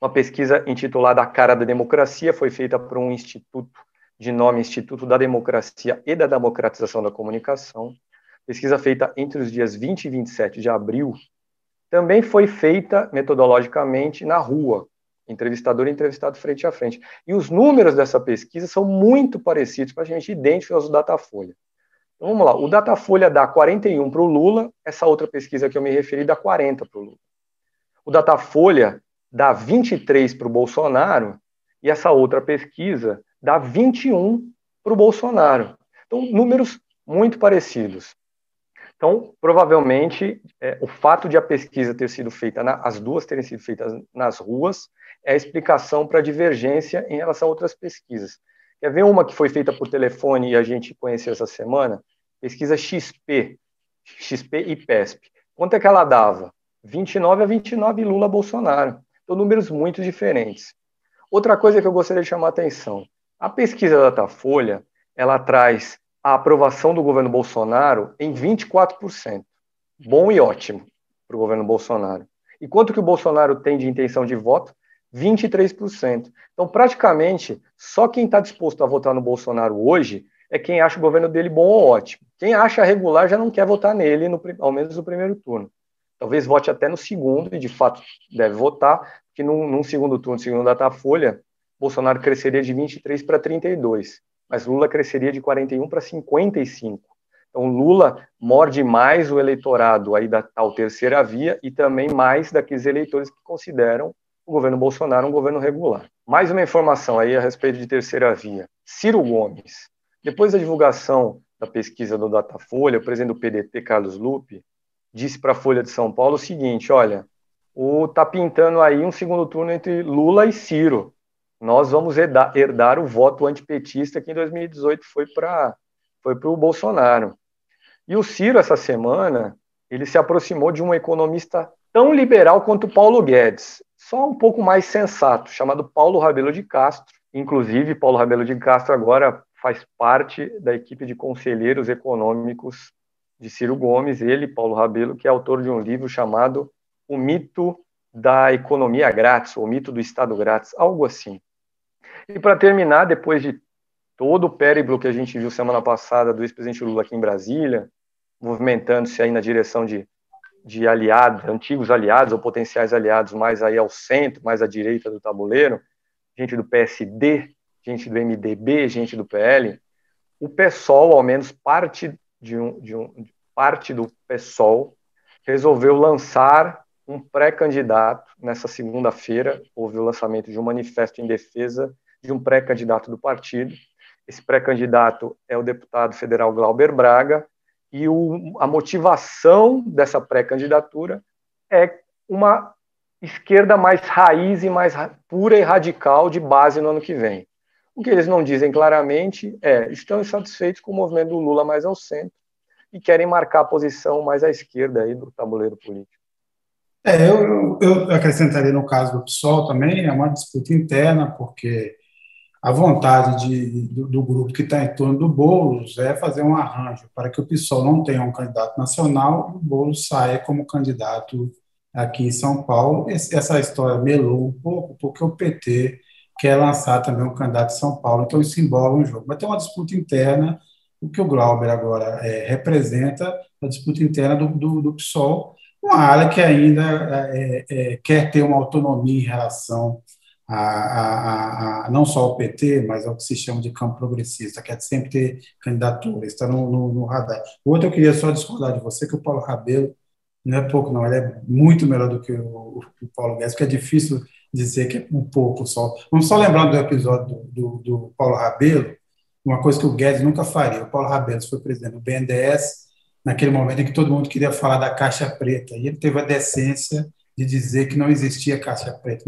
uma pesquisa intitulada A Cara da Democracia foi feita por um instituto de nome Instituto da Democracia e da Democratização da Comunicação. Pesquisa feita entre os dias 20 e 27 de abril. Também foi feita metodologicamente na rua, entrevistador e entrevistado frente a frente. E os números dessa pesquisa são muito parecidos, praticamente idênticos aos do Datafolha. Então, vamos lá, o Datafolha dá 41 para o Lula, essa outra pesquisa que eu me referi dá 40 para o Lula. O Datafolha dá 23 para o Bolsonaro e essa outra pesquisa dá 21 para o Bolsonaro. Então, números muito parecidos. Então, provavelmente, é, o fato de a pesquisa ter sido feita, na, as duas terem sido feitas nas ruas, é a explicação para a divergência em relação a outras pesquisas. Quer ver uma que foi feita por telefone e a gente conheceu essa semana? Pesquisa XP, XP e PESP. Quanto é que ela dava? 29 a 29 Lula-Bolsonaro. Então, números muito diferentes. Outra coisa que eu gostaria de chamar a atenção: a pesquisa da Datafolha ela traz a aprovação do governo Bolsonaro em 24%. Bom e ótimo para o governo Bolsonaro. E quanto que o Bolsonaro tem de intenção de voto? 23%. Então, praticamente, só quem está disposto a votar no Bolsonaro hoje é quem acha o governo dele bom ou ótimo. Quem acha regular já não quer votar nele, no, ao menos no primeiro turno talvez vote até no segundo, e de fato deve votar, que num, num segundo turno, segundo Datafolha, Bolsonaro cresceria de 23 para 32, mas Lula cresceria de 41 para 55. Então Lula morde mais o eleitorado aí da tal terceira via e também mais daqueles eleitores que consideram o governo Bolsonaro um governo regular. Mais uma informação aí a respeito de terceira via. Ciro Gomes, depois da divulgação da pesquisa do Datafolha, o presidente do PDT, Carlos Lupe, disse para a Folha de São Paulo o seguinte: olha, o tá pintando aí um segundo turno entre Lula e Ciro. Nós vamos herdar, herdar o voto antipetista que em 2018 foi para foi o Bolsonaro. E o Ciro, essa semana, ele se aproximou de um economista tão liberal quanto Paulo Guedes, só um pouco mais sensato, chamado Paulo Rabelo de Castro. Inclusive, Paulo Rabelo de Castro agora faz parte da equipe de conselheiros econômicos de Ciro Gomes, ele, Paulo Rabelo, que é autor de um livro chamado O Mito da Economia Grátis, ou O Mito do Estado Grátis, algo assim. E para terminar, depois de todo o périplo que a gente viu semana passada do ex-presidente Lula aqui em Brasília, movimentando-se aí na direção de, de aliados, antigos aliados ou potenciais aliados, mais aí ao centro, mais à direita do tabuleiro, gente do PSD, gente do MDB, gente do PL, o PSOL, ao menos parte de um, de um parte do PSOL, resolveu lançar um pré-candidato nessa segunda-feira. Houve o lançamento de um manifesto em defesa de um pré-candidato do partido. Esse pré-candidato é o deputado federal Glauber Braga, e o, a motivação dessa pré-candidatura é uma esquerda mais raiz e mais pura e radical de base no ano que vem. O que eles não dizem claramente é estão insatisfeitos com o movimento do Lula mais ao centro e querem marcar a posição mais à esquerda aí do tabuleiro político. É, eu, eu acrescentaria no caso do PSOL também, é uma disputa interna, porque a vontade de, do, do, grupo que está em torno do Boulos é fazer um arranjo para que o PSOL não tenha um candidato nacional e o Boulos saia como candidato aqui em São Paulo. Esse, essa história melou um pouco, porque o PT quer lançar também um candidato de São Paulo, então isso embola um jogo. Mas tem uma disputa interna, o que o Glauber agora é, representa, a disputa interna do, do, do PSOL, uma área que ainda é, é, quer ter uma autonomia em relação a, a, a, não só ao PT, mas ao que se chama de campo progressista, quer sempre ter candidatura, está no, no, no radar. Outro, eu queria só discordar de você, que o Paulo Rabelo não é pouco, não, ele é muito melhor do que o, o Paulo Guedes, porque é difícil dizer que é um pouco só. Vamos só lembrar do episódio do, do, do Paulo Rabelo, uma coisa que o Guedes nunca faria. O Paulo Rabelo foi presidente do BNDES, naquele momento em que todo mundo queria falar da caixa preta, e ele teve a decência de dizer que não existia caixa preta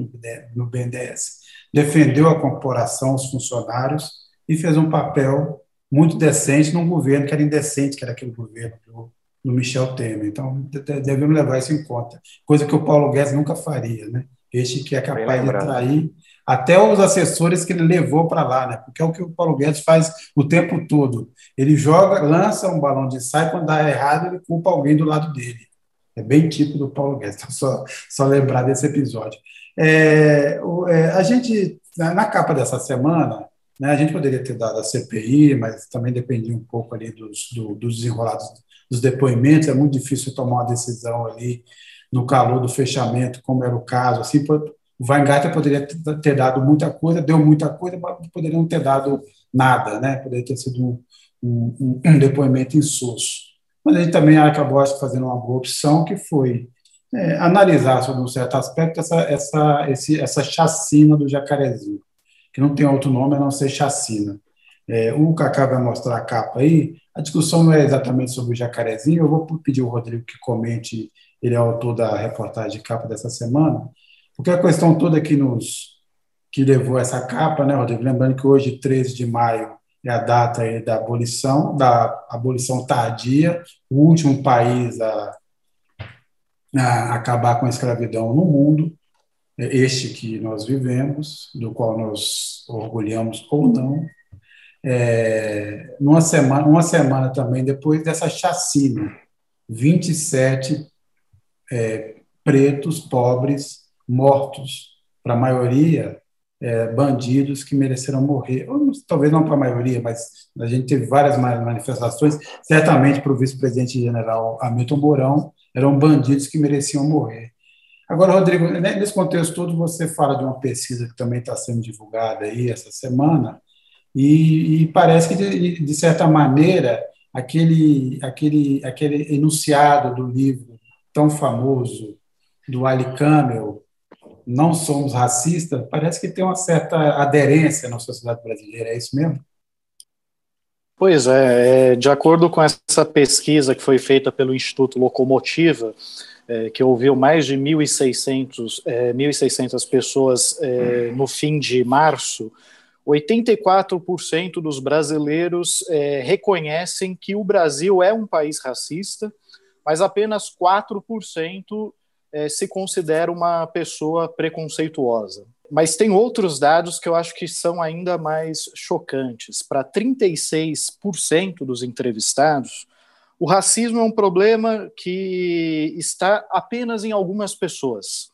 no BNDES. Defendeu a corporação, os funcionários, e fez um papel muito decente num governo que era indecente, que era aquele governo do, do Michel Temer. Então, devemos levar isso em conta, coisa que o Paulo Guedes nunca faria, né? Este que é capaz de trair até os assessores que ele levou para lá, né? Porque é o que o Paulo Guedes faz o tempo todo. Ele joga, lança um balão de ensaio, quando dá errado, ele culpa alguém do lado dele. É bem tipo do Paulo Guedes, então só, só lembrar desse episódio. É, é, a gente, na, na, capa dessa semana, né, a gente poderia ter dado a CPI, mas também dependia um pouco ali dos, do, dos desenrolados dos depoimentos, é muito difícil tomar uma decisão ali no calor do fechamento, como era o caso. Assim, o Weingarten poderia ter dado muita coisa, deu muita coisa, mas poderia não ter dado nada, né? Poderia ter sido um, um, um depoimento insosso. Mas a gente também acabou fazendo uma boa opção, que foi é, analisar, sobre um certo aspecto, essa, essa, esse, essa chacina do jacarezinho, que não tem outro nome a não ser chacina. É, o Cacá vai mostrar a capa aí. A discussão não é exatamente sobre o jacarezinho, eu vou pedir ao Rodrigo que comente, ele é autor da reportagem de capa dessa semana, porque a questão toda que nos que levou essa capa, né, Rodrigo? Lembrando que hoje, 13 de maio, é a data da abolição, da abolição tardia, o último país a, a acabar com a escravidão no mundo, é este que nós vivemos, do qual nós orgulhamos ou não, é, numa semana, uma semana também depois dessa chacina, 27 é, pretos, pobres, mortos, para a maioria é, bandidos que mereceram morrer. Ou, talvez não para a maioria, mas a gente teve várias manifestações. Certamente para o vice-presidente general Hamilton Mourão, eram bandidos que mereciam morrer. Agora, Rodrigo, né, nesse contexto todo, você fala de uma pesquisa que também está sendo divulgada aí essa semana, e, e parece que, de, de, certa maneira, aquele, aquele, aquele enunciado do livro tão famoso do Ali Camel, não somos racistas, parece que tem uma certa aderência na sociedade brasileira, é isso mesmo? Pois é, é, de acordo com essa pesquisa que foi feita pelo Instituto Locomotiva, é, que ouviu mais de 1.600 é, 1.600 pessoas é, no fim de março, 84% dos brasileiros é, reconhecem que o Brasil é um país racista, mas apenas 4% é, se considera uma pessoa preconceituosa. Mas tem outros dados que eu acho que são ainda mais chocantes. Para 36% dos entrevistados, o racismo é um problema que está apenas em algumas pessoas.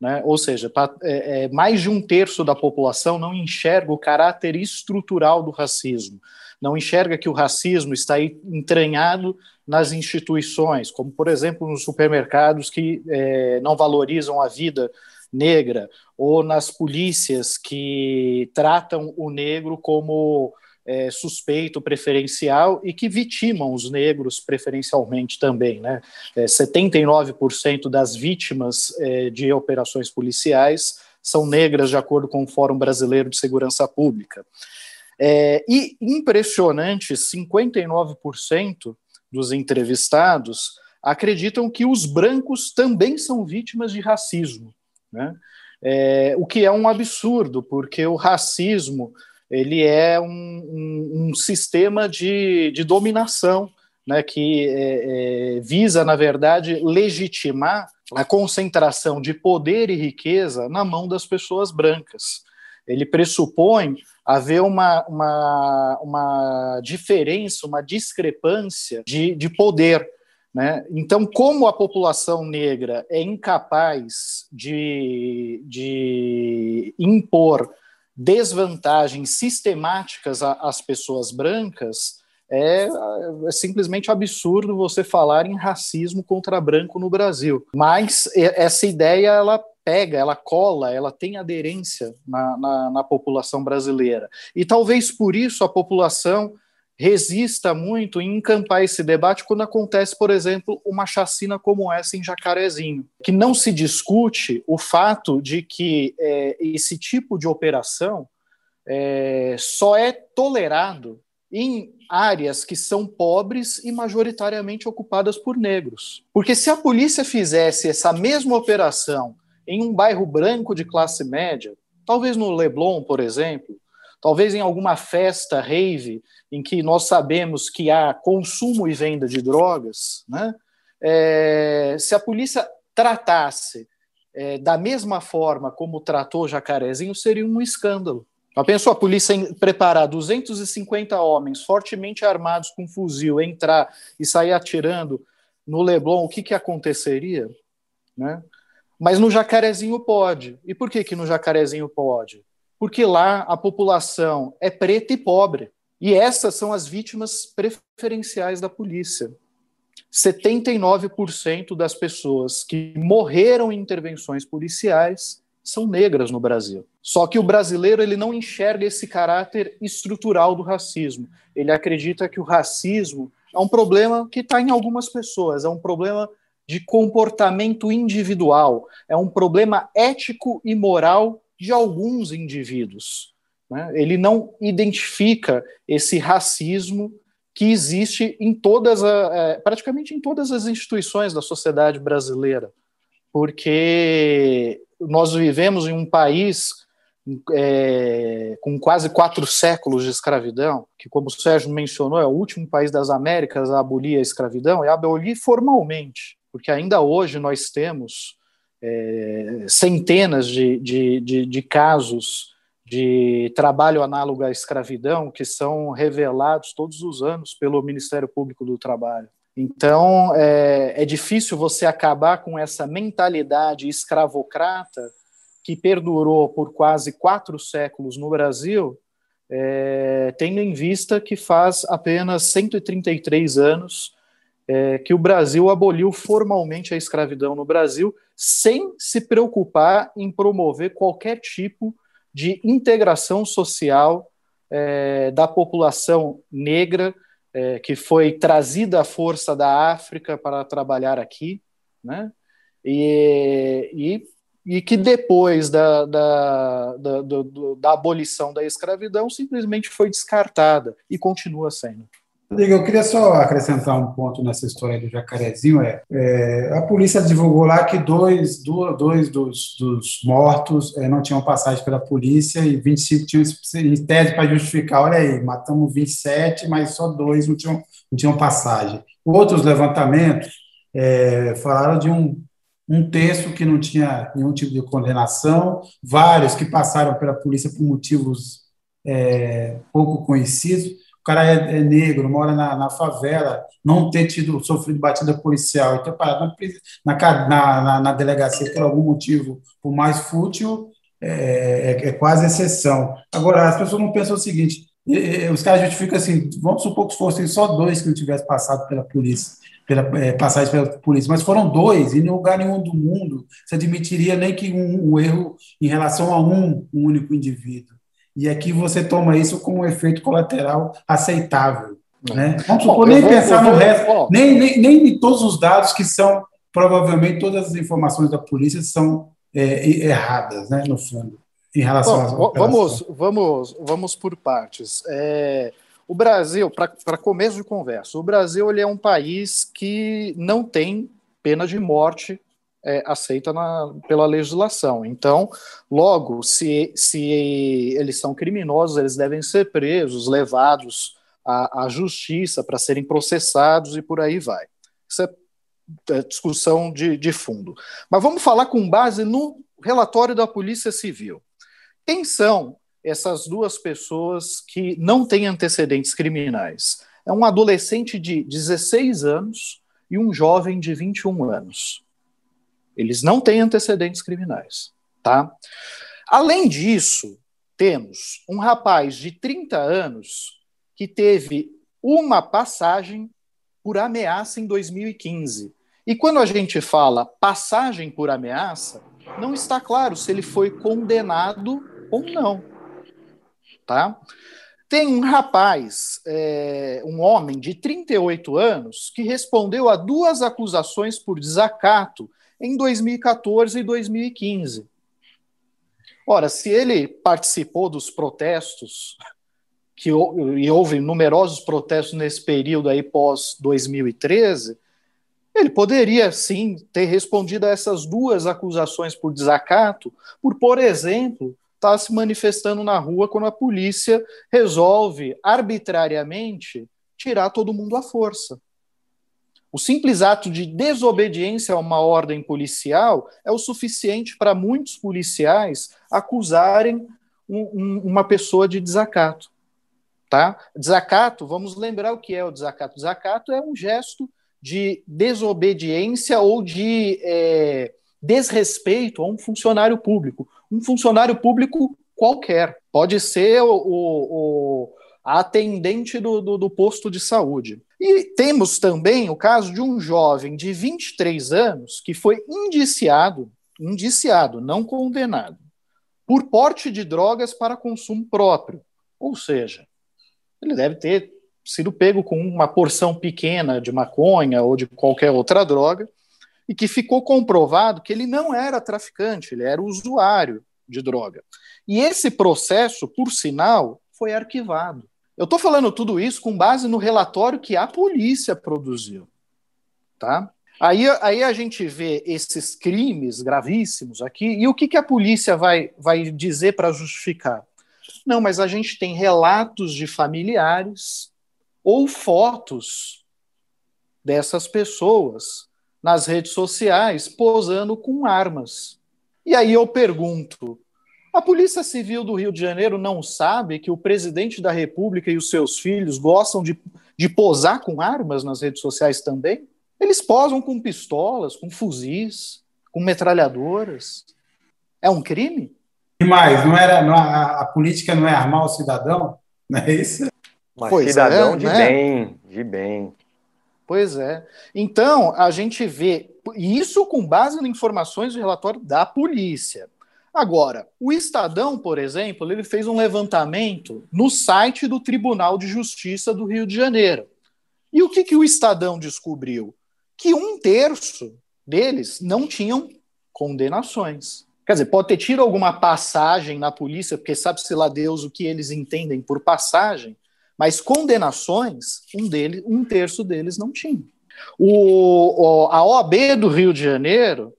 Né? Ou seja, pra, é, é, mais de um terço da população não enxerga o caráter estrutural do racismo, não enxerga que o racismo está entranhado nas instituições, como, por exemplo, nos supermercados que é, não valorizam a vida negra, ou nas polícias que tratam o negro como é, suspeito preferencial e que vitimam os negros preferencialmente também. Né? É, 79% das vítimas é, de operações policiais são negras, de acordo com o Fórum Brasileiro de Segurança Pública. É, e impressionante, 59% dos entrevistados acreditam que os brancos também são vítimas de racismo. Né? É, o que é um absurdo, porque o racismo ele é um, um, um sistema de, de dominação né, que é, é, visa, na verdade, legitimar a concentração de poder e riqueza na mão das pessoas brancas. Ele pressupõe haver uma, uma, uma diferença, uma discrepância de, de poder né? Então, como a população negra é incapaz de, de impor desvantagens sistemáticas às pessoas brancas, é, é, simplesmente absurdo você falar em racismo contra branco no Brasil. Mas essa ideia ela pega, ela cola, ela tem aderência na, na, na população brasileira. E talvez por isso a população resista muito em encampar esse debate quando acontece, por exemplo, uma chacina como essa em Jacarezinho, que não se discute o fato de que é, esse tipo de operação é, só é tolerado em áreas que são pobres e majoritariamente ocupadas por negros. Porque se a polícia fizesse essa mesma operação em um bairro branco de classe média, talvez no Leblon, por exemplo, talvez em alguma festa rave em que nós sabemos que há consumo e venda de drogas, né? É, se a polícia tratasse é, da mesma forma como tratou Jacarezinho, seria um escândalo. Já pensou a polícia preparar 250 homens fortemente armados com fuzil, entrar e sair atirando no Leblon, o que, que aconteceria? Né? Mas no Jacarezinho pode. E por que, que no Jacarezinho pode? porque lá a população é preta e pobre. E essas são as vítimas preferenciais da polícia. 79% das pessoas que morreram em intervenções policiais são negras no Brasil. Só que o brasileiro ele não enxerga esse caráter estrutural do racismo. Ele acredita que o racismo é um problema que está em algumas pessoas, é um problema de comportamento individual, é um problema ético e moral de alguns indivíduos. Né? Ele não identifica esse racismo que existe em todas, a, é, praticamente em todas as instituições da sociedade brasileira, porque nós vivemos em um país é, com quase quatro séculos de escravidão, que, como o Sérgio mencionou, é o último país das Américas a abolir a escravidão, e abolir formalmente, porque ainda hoje nós temos é, centenas de, de, de, de casos de trabalho análogo à escravidão que são revelados todos os anos pelo Ministério Público do Trabalho. Então, é, é, difícil você acabar com essa mentalidade escravocrata que perdurou por quase quatro séculos no Brasil, é, tendo em vista que faz apenas 133 anos é, que o Brasil aboliu formalmente a escravidão no Brasil, sem se preocupar em promover qualquer tipo de integração social é, da população negra é, que foi trazida à força da África para trabalhar aqui, né? E, e e que depois da, da, da, da, da abolição da escravidão simplesmente foi descartada e continua sendo. Eu queria só acrescentar um ponto nessa história do jacarezinho. É, é a polícia divulgou lá que dois, dois dos, dos mortos é, não tinham passagem pela polícia e 25 tinham em tese para justificar. Olha aí, matamos 27, mas só dois não tinham, não tinham passagem. Outros levantamentos é, falaram de um, um terço que não tinha nenhum tipo de condenação, vários que passaram pela polícia por motivos é, pouco conhecidos o cara é, é negro, mora na, na, favela, não ter tido sofrido batida policial e ter parado na, na, na, delegacia por algum motivo, por mais fútil, é, é, é, quase exceção. Agora, as pessoas não pensam o seguinte: os caras justificam assim, vamos supor que fossem só dois que não tivessem passado pela polícia, pela é, passagem pela polícia, mas foram dois, e em lugar nenhum do mundo se admitiria nem que um, um erro em relação a um, um único indivíduo. E aqui você toma isso como um efeito colateral aceitável. Né? Vamos supor, nem pensar no resto, nem, nem, nem em todos os dados que são, provavelmente, todas as informações da polícia são é, erradas, né, no fundo, em relação Bom, Vamos, vamos, vamos por partes. É, o Brasil, para começo de conversa, o Brasil ele é um país que não tem pena de morte é, aceita na, pela legislação. Então, logo, se, se eles são criminosos, eles devem ser presos, levados à, à justiça para serem processados e por aí vai. Isso é, é discussão de, de fundo. Mas vamos falar com base no relatório da Polícia Civil. Quem são essas duas pessoas que não têm antecedentes criminais? É um adolescente de 16 anos e um jovem de 21 anos. Eles não têm antecedentes criminais, tá? Além disso, temos um rapaz de 30 anos que teve uma passagem por ameaça em 2015. E quando a gente fala passagem por ameaça, não está claro se ele foi condenado ou não. Tá? Tem um rapaz, é, um homem de 38 anos, que respondeu a duas acusações por desacato em 2014 e 2015. Ora, se ele participou dos protestos, que e houve numerosos protestos nesse período aí pós 2013, ele poderia sim ter respondido a essas duas acusações por desacato, por, por exemplo, estar tá se manifestando na rua quando a polícia resolve arbitrariamente tirar todo mundo à força. O simples ato de desobediência a uma ordem policial é o suficiente para muitos policiais acusarem um, um, uma pessoa de desacato. Tá? Desacato, vamos lembrar o que é o desacato. Desacato é um gesto de desobediência ou de é, desrespeito a um funcionário público. Um funcionário público qualquer. Pode ser o, o, o a atendente do, do, do posto de saúde. E temos também o caso de um jovem de 23 anos que foi indiciado, indiciado, não condenado, por porte de drogas para consumo próprio. Ou seja, ele deve ter sido pego com uma porção pequena de maconha ou de qualquer outra droga e que ficou comprovado que ele não era traficante, ele era usuário de droga. E esse processo, por sinal, foi arquivado. Eu estou falando tudo isso com base no relatório que a polícia produziu. Tá? Aí, aí a gente vê esses crimes gravíssimos aqui, e o que, que a polícia vai, vai dizer para justificar? Não, mas a gente tem relatos de familiares ou fotos dessas pessoas nas redes sociais posando com armas. E aí eu pergunto: a Polícia Civil do Rio de Janeiro não sabe que o presidente da República e os seus filhos gostam de, de posar com armas nas redes sociais também? Eles posam com pistolas, com fuzis, com metralhadoras. É um crime? E mais, não era, não, a, a, política não é armar o cidadão? Não é isso? Mas pois cidadão é, de né? bem, de bem. Pois é. Então, a gente vê, isso com base em informações do relatório da polícia. Agora, o Estadão, por exemplo, ele fez um levantamento no site do Tribunal de Justiça do Rio de Janeiro. E o que, que o Estadão descobriu? Que um terço deles não tinham condenações. Quer dizer, pode ter tido alguma passagem na polícia, porque sabe-se lá Deus o que eles entendem por passagem, mas condenações, um, deles, um terço deles não tinha. O, a OAB do Rio de Janeiro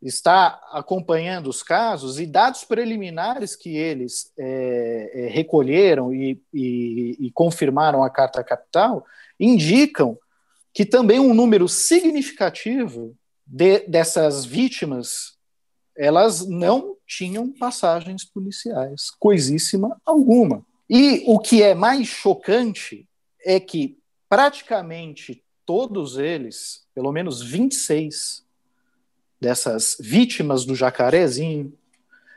está acompanhando os casos e dados preliminares que eles é, é, recolheram e, e, e confirmaram a Carta Capital indicam que também um número significativo de, dessas vítimas elas não tinham passagens policiais, coisíssima alguma. E o que é mais chocante é que praticamente todos eles, pelo menos 26 dessas vítimas do jacarezinho,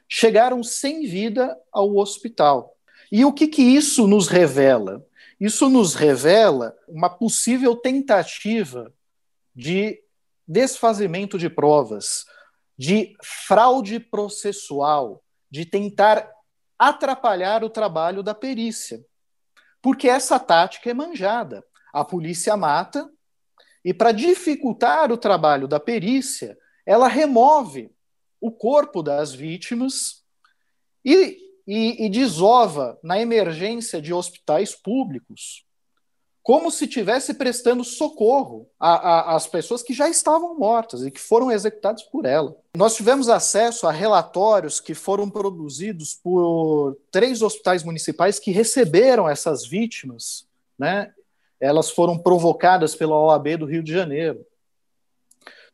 chegaram sem vida ao hospital. E o que, que isso nos revela? Isso nos revela uma possível tentativa de desfazimento de provas, de fraude processual, de tentar atrapalhar o trabalho da perícia. Porque essa tática é manjada. A polícia mata e, para dificultar o trabalho da perícia, ela remove o corpo das vítimas e, e, e desova na emergência de hospitais públicos como se estivesse prestando socorro às pessoas que já estavam mortas e que foram executadas por ela. Nós tivemos acesso a relatórios que foram produzidos por três hospitais municipais que receberam essas vítimas, né? Elas foram provocadas pela OAB do Rio de Janeiro.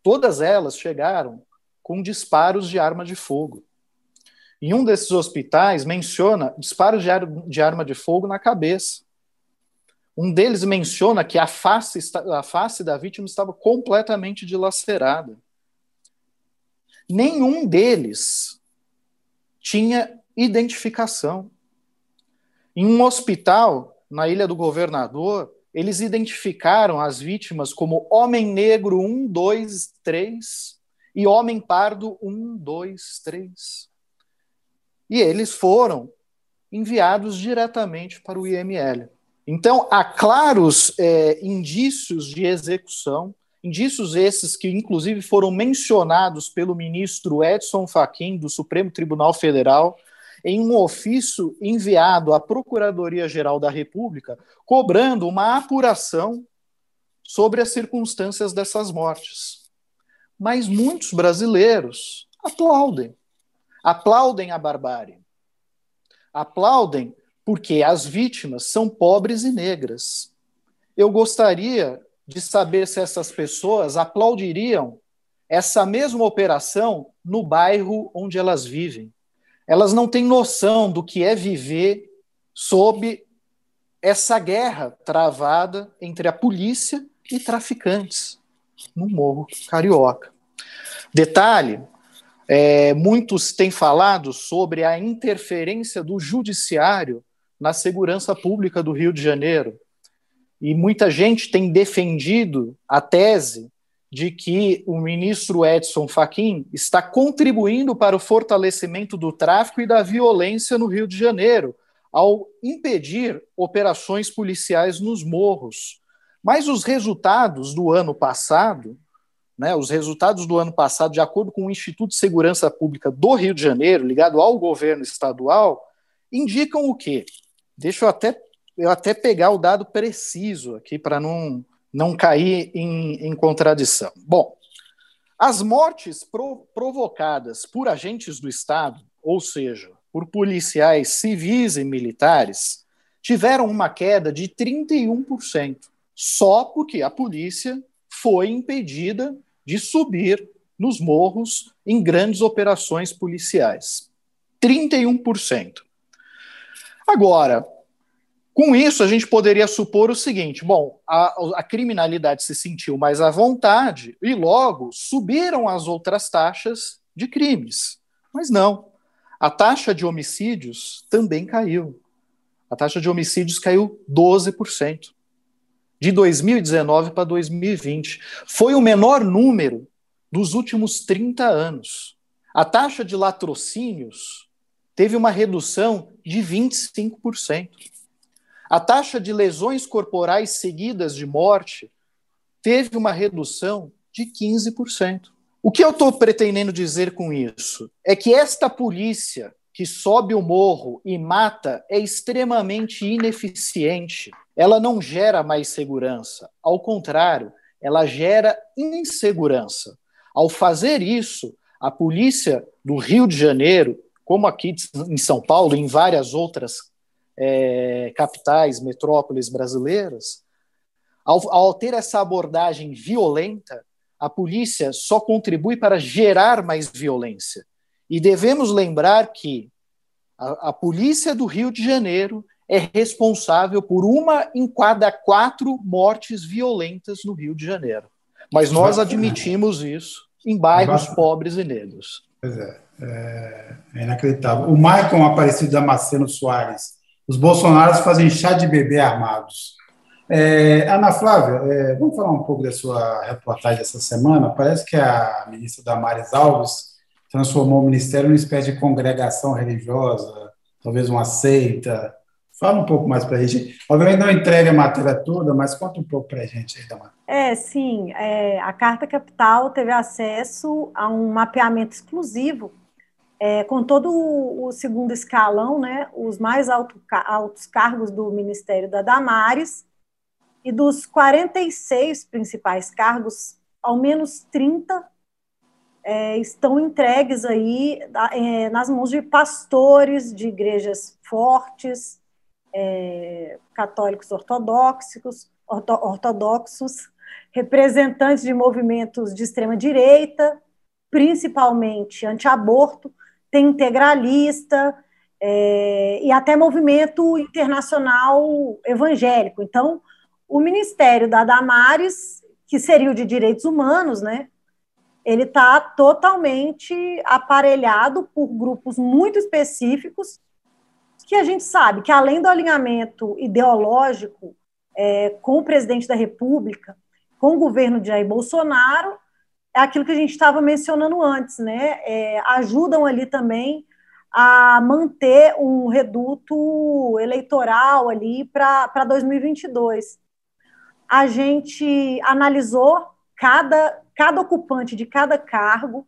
Todas elas chegaram com disparos de arma de fogo. Em um desses hospitais menciona disparos de, ar de arma de fogo na cabeça. Um deles menciona que a face, a face da vítima estava completamente dilacerada. Nenhum deles tinha identificação. Em um hospital, na Ilha do Governador, eles identificaram as vítimas como Homem Negro 1, 2, 3 e Homem Pardo 1, 2, 3. E eles foram enviados diretamente para o IML. Então, há claros é, indícios de execução, indícios esses que, inclusive, foram mencionados pelo ministro Edson Fachin, do Supremo Tribunal Federal, em um ofício enviado à Procuradoria-Geral da República, cobrando uma apuração sobre as circunstâncias dessas mortes. Mas muitos brasileiros aplaudem, aplaudem a barbárie, aplaudem porque as vítimas são pobres e negras. Eu gostaria de saber se essas pessoas aplaudiriam essa mesma operação no bairro onde elas vivem. Elas não têm noção do que é viver sob essa guerra travada entre a polícia e traficantes no Morro Carioca. Detalhe: é, muitos têm falado sobre a interferência do judiciário na segurança pública do Rio de Janeiro. E muita gente tem defendido a tese de que o ministro Edson Fachin está contribuindo para o fortalecimento do tráfico e da violência no Rio de Janeiro, ao impedir operações policiais nos morros. Mas os resultados do ano passado, né, os resultados do ano passado, de acordo com o Instituto de Segurança Pública do Rio de Janeiro, ligado ao governo estadual, indicam o quê? Deixa eu até, eu até pegar o dado preciso aqui para não, não cair em, em contradição. Bom, as mortes pro, provocadas por agentes do Estado, ou seja, por policiais civis e militares, tiveram uma queda de 31%, só porque a polícia foi impedida de subir nos morros em grandes operações policiais. 31%. Agora, com isso, a gente poderia supor o seguinte: bom, a, a, criminalidade se sentiu mais à vontade e logo subiram as outras taxas de crimes. Mas não. A taxa de homicídios também caiu. A taxa de homicídios caiu 12%. De 2019 para 2020. Foi o menor número dos últimos 30 anos. A taxa de latrocínios teve uma redução de 25%. A taxa de lesões corporais seguidas de morte teve uma redução de 15%. O que eu estou pretendendo dizer com isso é que esta polícia que sobe o morro e mata é extremamente ineficiente. Ela não gera mais segurança. Ao contrário, ela gera insegurança. Ao fazer isso, a polícia do Rio de Janeiro, como aqui em São Paulo e em várias outras é, capitais, metrópoles brasileiras, ao, ao ter essa abordagem violenta, a polícia só contribui para gerar mais violência. E devemos lembrar que a, a, polícia do Rio de Janeiro é responsável por uma em cada quatro mortes violentas no Rio de Janeiro. Mas nós admitimos isso em bairros pobres e negros. Pois é, é, é inacreditável. O Maicon Aparecido Damasceno Soares. Os bolsonaros fazem chá de bebê armados. É, Ana Flávia, é, vamos falar um pouco da sua reportagem dessa semana. Parece que a ministra Damares Alves transformou o ministério numa espécie de congregação religiosa, talvez uma seita. Fala um pouco mais para a gente. Obviamente não entregue a matéria toda, mas conta um pouco para a gente aí, Damares. É, sim. É, a Carta Capital teve acesso a um mapeamento exclusivo é, com todo o segundo escalão, né, os mais alto, altos cargos do Ministério da Damares, e dos 46 principais cargos, ao menos 30 é, estão entregues aí é, nas mãos de pastores de igrejas fortes, é, católicos ortodoxos, orto, ortodoxos, representantes de movimentos de extrema direita, principalmente anti-aborto, tem integralista é, e até movimento internacional evangélico. Então, o Ministério da Damares, que seria o de Direitos Humanos, né? Ele está totalmente aparelhado por grupos muito específicos que a gente sabe que, além do alinhamento ideológico é, com o presidente da República, com o governo de Jair Bolsonaro, é aquilo que a gente estava mencionando antes, né? É, ajudam ali também a manter um reduto eleitoral ali para 2022 a gente analisou cada, cada ocupante de cada cargo,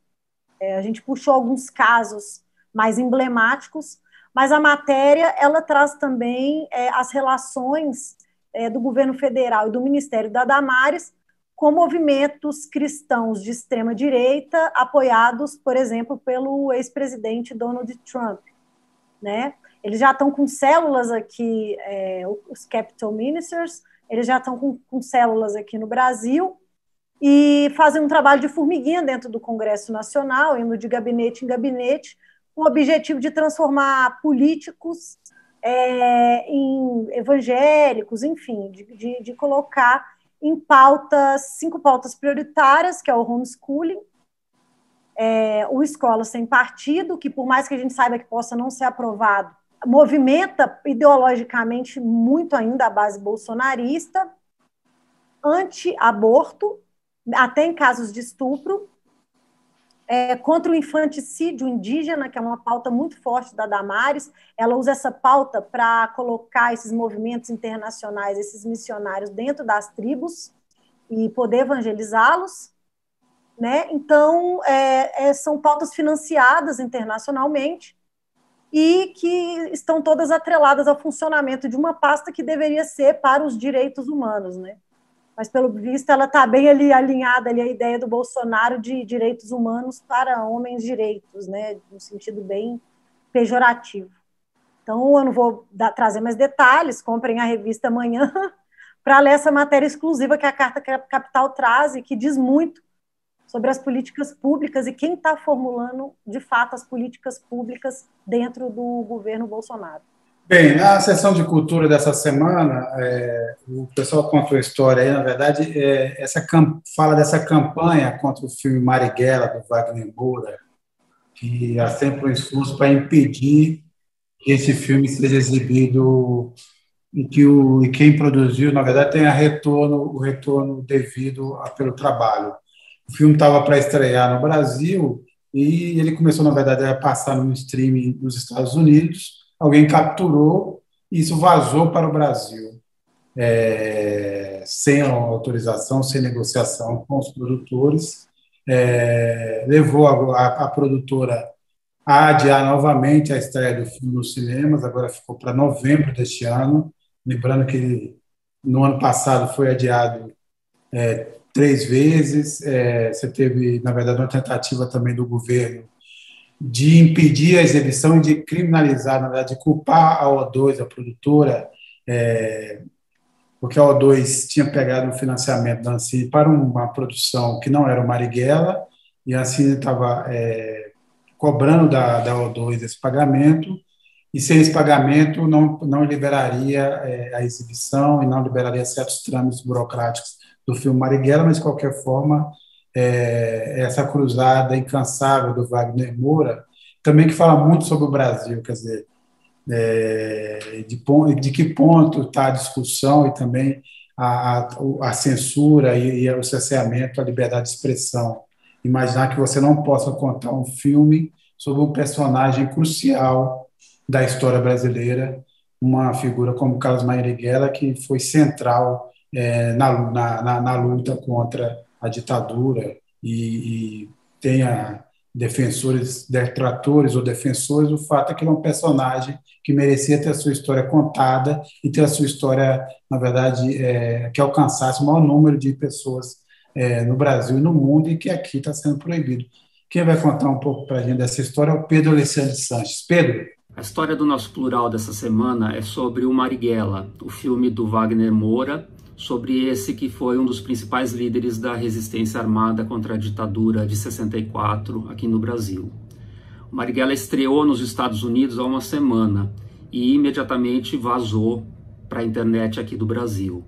é, a gente puxou alguns casos mais emblemáticos, mas a matéria ela traz também é, as relações é, do governo federal e do Ministério da Damares com movimentos cristãos de extrema direita apoiados, por exemplo, pelo ex-presidente Donald Trump, né? Eles já estão com células aqui, é, os Capital Ministers, eles já estão com, com células aqui no Brasil e fazem um trabalho de formiguinha dentro do Congresso Nacional, indo de gabinete em gabinete, com o objetivo de transformar políticos é, em evangélicos, enfim, de, de, de, colocar em pautas, cinco pautas prioritárias, que é o homeschooling, é, o escola sem partido, que por mais que a gente saiba que possa não ser aprovado, movimenta ideologicamente muito ainda a base bolsonarista, anti-aborto, até em casos de estupro, é, contra o infanticídio indígena, que é uma pauta muito forte da Damares. Ela usa essa pauta para colocar esses movimentos internacionais, esses missionários dentro das tribos e poder evangelizá-los. Né? Então, é, é, são pautas financiadas internacionalmente e que estão todas atreladas ao funcionamento de uma pasta que deveria ser para os direitos humanos, né? Mas, pelo visto, ela está bem ali alinhada ali à ideia do Bolsonaro de direitos humanos para homens direitos, né? No sentido bem pejorativo. Então, eu não vou dar, trazer mais detalhes, comprem a revista amanhã (laughs) para ler essa matéria exclusiva que a Carta Capital traz e que diz muito sobre as políticas públicas e quem está formulando, de fato, as políticas públicas dentro do governo Bolsonaro. Bem, na sessão de cultura dessa semana, é, o pessoal contou a história aí, na verdade, é, essa fala dessa campanha contra o filme Marighella, do Wagner Moura, que há sempre um esforço para impedir que esse filme seja exibido e que o, e quem produziu, na verdade, tenha retorno, o retorno devido a, pelo trabalho. O filme estava para estrear no Brasil e ele começou, na verdade, a passar no streaming nos Estados Unidos. Alguém capturou e isso vazou para o Brasil, é, sem autorização, sem negociação com os produtores. é, levou a, a, a, produtora a adiar novamente a estreia do filme nos cinemas, agora ficou para novembro deste ano. Lembrando que no ano passado foi adiado é, três vezes. É, você teve, na verdade, uma tentativa também do governo de impedir a exibição e de criminalizar, na verdade, de culpar a O2, a produtora, é, porque a O2 tinha pegado um financiamento da Ancine para uma produção que não era o Marighella, e a Ancine estava é, cobrando da, da O2 esse pagamento, e sem esse pagamento não, não liberaria é, a exibição e não liberaria certos trâmites burocráticos do filme Marighella, mas de qualquer forma é, essa cruzada incansável do Wagner Moura, também que fala muito sobre o Brasil, quer dizer, é, de, de, que ponto está a discussão e também a, a, a censura e, e, o cerceamento à liberdade de expressão. Imaginar que você não possa contar um filme sobre um personagem crucial da história brasileira, uma figura como Carlos Marighella, que foi central é, na, na, na, luta contra a ditadura e, e tenha defensores, detratores ou defensores, o fato é que ele é um personagem que merecia ter a sua história contada e ter a sua história, na verdade, é, que alcançasse o maior número de pessoas é, no Brasil e no mundo e que aqui está sendo proibido. Quem vai contar um pouco para a gente dessa história é o Pedro Alessandro Sanches. Pedro? A história do nosso plural dessa semana é sobre o Marighella, o filme do Wagner Moura, sobre esse que foi um dos principais líderes da resistência armada contra a ditadura de 64 aqui no Brasil. O Marighella estreou nos Estados Unidos há uma semana e imediatamente vazou para a internet aqui do Brasil.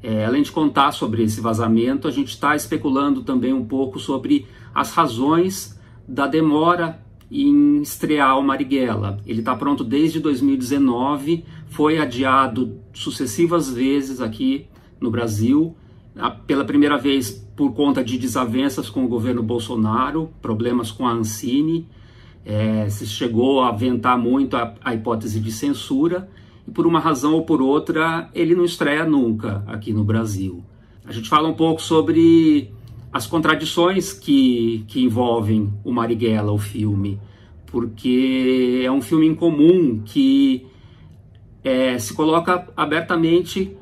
É, além de contar sobre esse vazamento, a gente está especulando também um pouco sobre as razões da demora em estrear o Marighella. Ele está pronto desde 2019, foi adiado sucessivas vezes aqui no Brasil, pela primeira vez por conta de desavenças com o governo Bolsonaro, problemas com a Ancine, é, se chegou a aventar muito a, a, hipótese de censura, e por uma razão ou por outra, ele não estreia nunca aqui no Brasil. A gente fala um pouco sobre as contradições que, que envolvem o Marighella, o filme, porque é um filme incomum que é, se coloca abertamente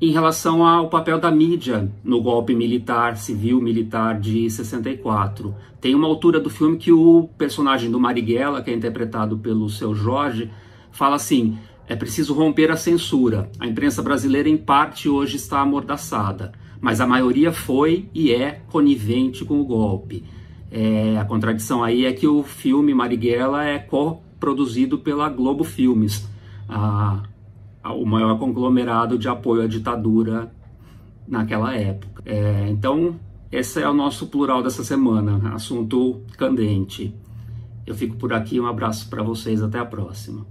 em relação ao papel da mídia no golpe militar, civil militar de 64. Tem uma altura do filme que o personagem do Marighella, que é interpretado pelo seu Jorge, fala assim: é preciso romper a censura. A imprensa brasileira, em parte, hoje está amordaçada, mas a maioria foi e é conivente com o golpe. É, a contradição aí é que o filme Marighella é co-produzido pela Globo Filmes. A, o maior conglomerado de apoio à ditadura naquela época. É, então, esse é o nosso plural dessa semana, assunto candente. Eu fico por aqui, um abraço para vocês, até a próxima.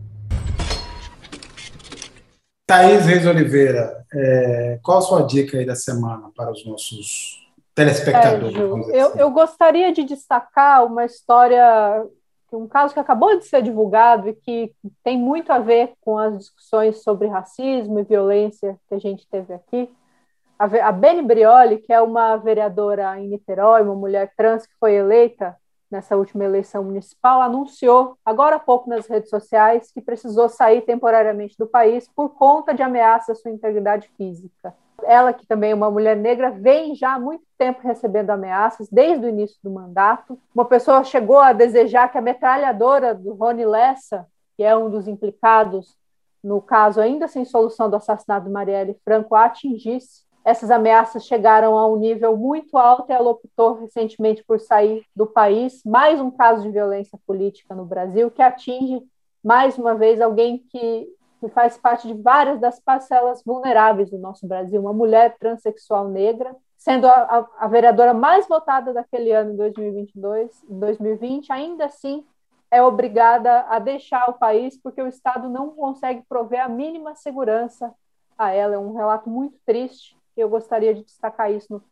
Thaís Reis Oliveira, é, qual a sua dica aí da semana para os nossos telespectadores? É, Ju, eu, eu gostaria de destacar uma história um caso que acabou de ser divulgado e que tem muito a ver com as discussões sobre racismo e violência que a gente teve aqui. A Beni Brioli, que é uma vereadora em Niterói, uma mulher trans que foi eleita nessa última eleição municipal, anunciou agora há pouco nas redes sociais que precisou sair temporariamente do país por conta de ameaças à sua integridade física. Ela, que também é uma mulher negra, vem já há muito tempo recebendo ameaças, desde o início do mandato. Uma pessoa chegou a desejar que a metralhadora do Rony Lessa, que é um dos implicados no caso ainda sem solução do assassinato de Marielle Franco, atingisse. Essas ameaças chegaram a um nível muito alto e ela optou recentemente por sair do país. Mais um caso de violência política no Brasil que atinge mais uma vez alguém que que faz parte de várias das parcelas vulneráveis do nosso Brasil, uma mulher transexual negra, sendo a, a, a vereadora mais votada daquele ano, em 2022, em 2020, ainda assim é obrigada a deixar o país porque o Estado não consegue prover a mínima segurança a ela. É um relato muito triste e eu gostaria de destacar isso no,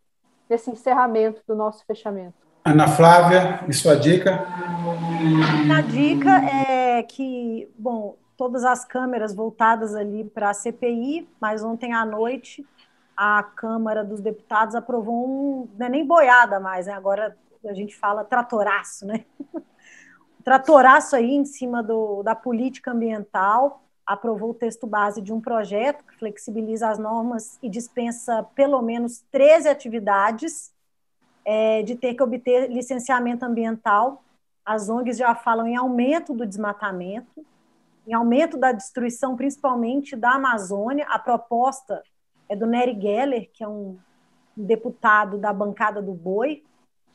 nesse encerramento do nosso fechamento. Ana Flávia, e sua dica? A dica é que, bom, todas as câmeras voltadas ali para a CPI, mas ontem à noite a Câmara dos Deputados aprovou um, não é nem boiada mais, né? agora a gente fala tratoraço, né? (laughs) tratoraço aí em cima do, da política ambiental, aprovou o texto base de um projeto que flexibiliza as normas e dispensa pelo menos 13 atividades é, de ter que obter licenciamento ambiental. As ONGs já falam em aumento do desmatamento, em aumento da destruição, principalmente da Amazônia. A proposta é do Nery Geller, que é um deputado da bancada do Boi,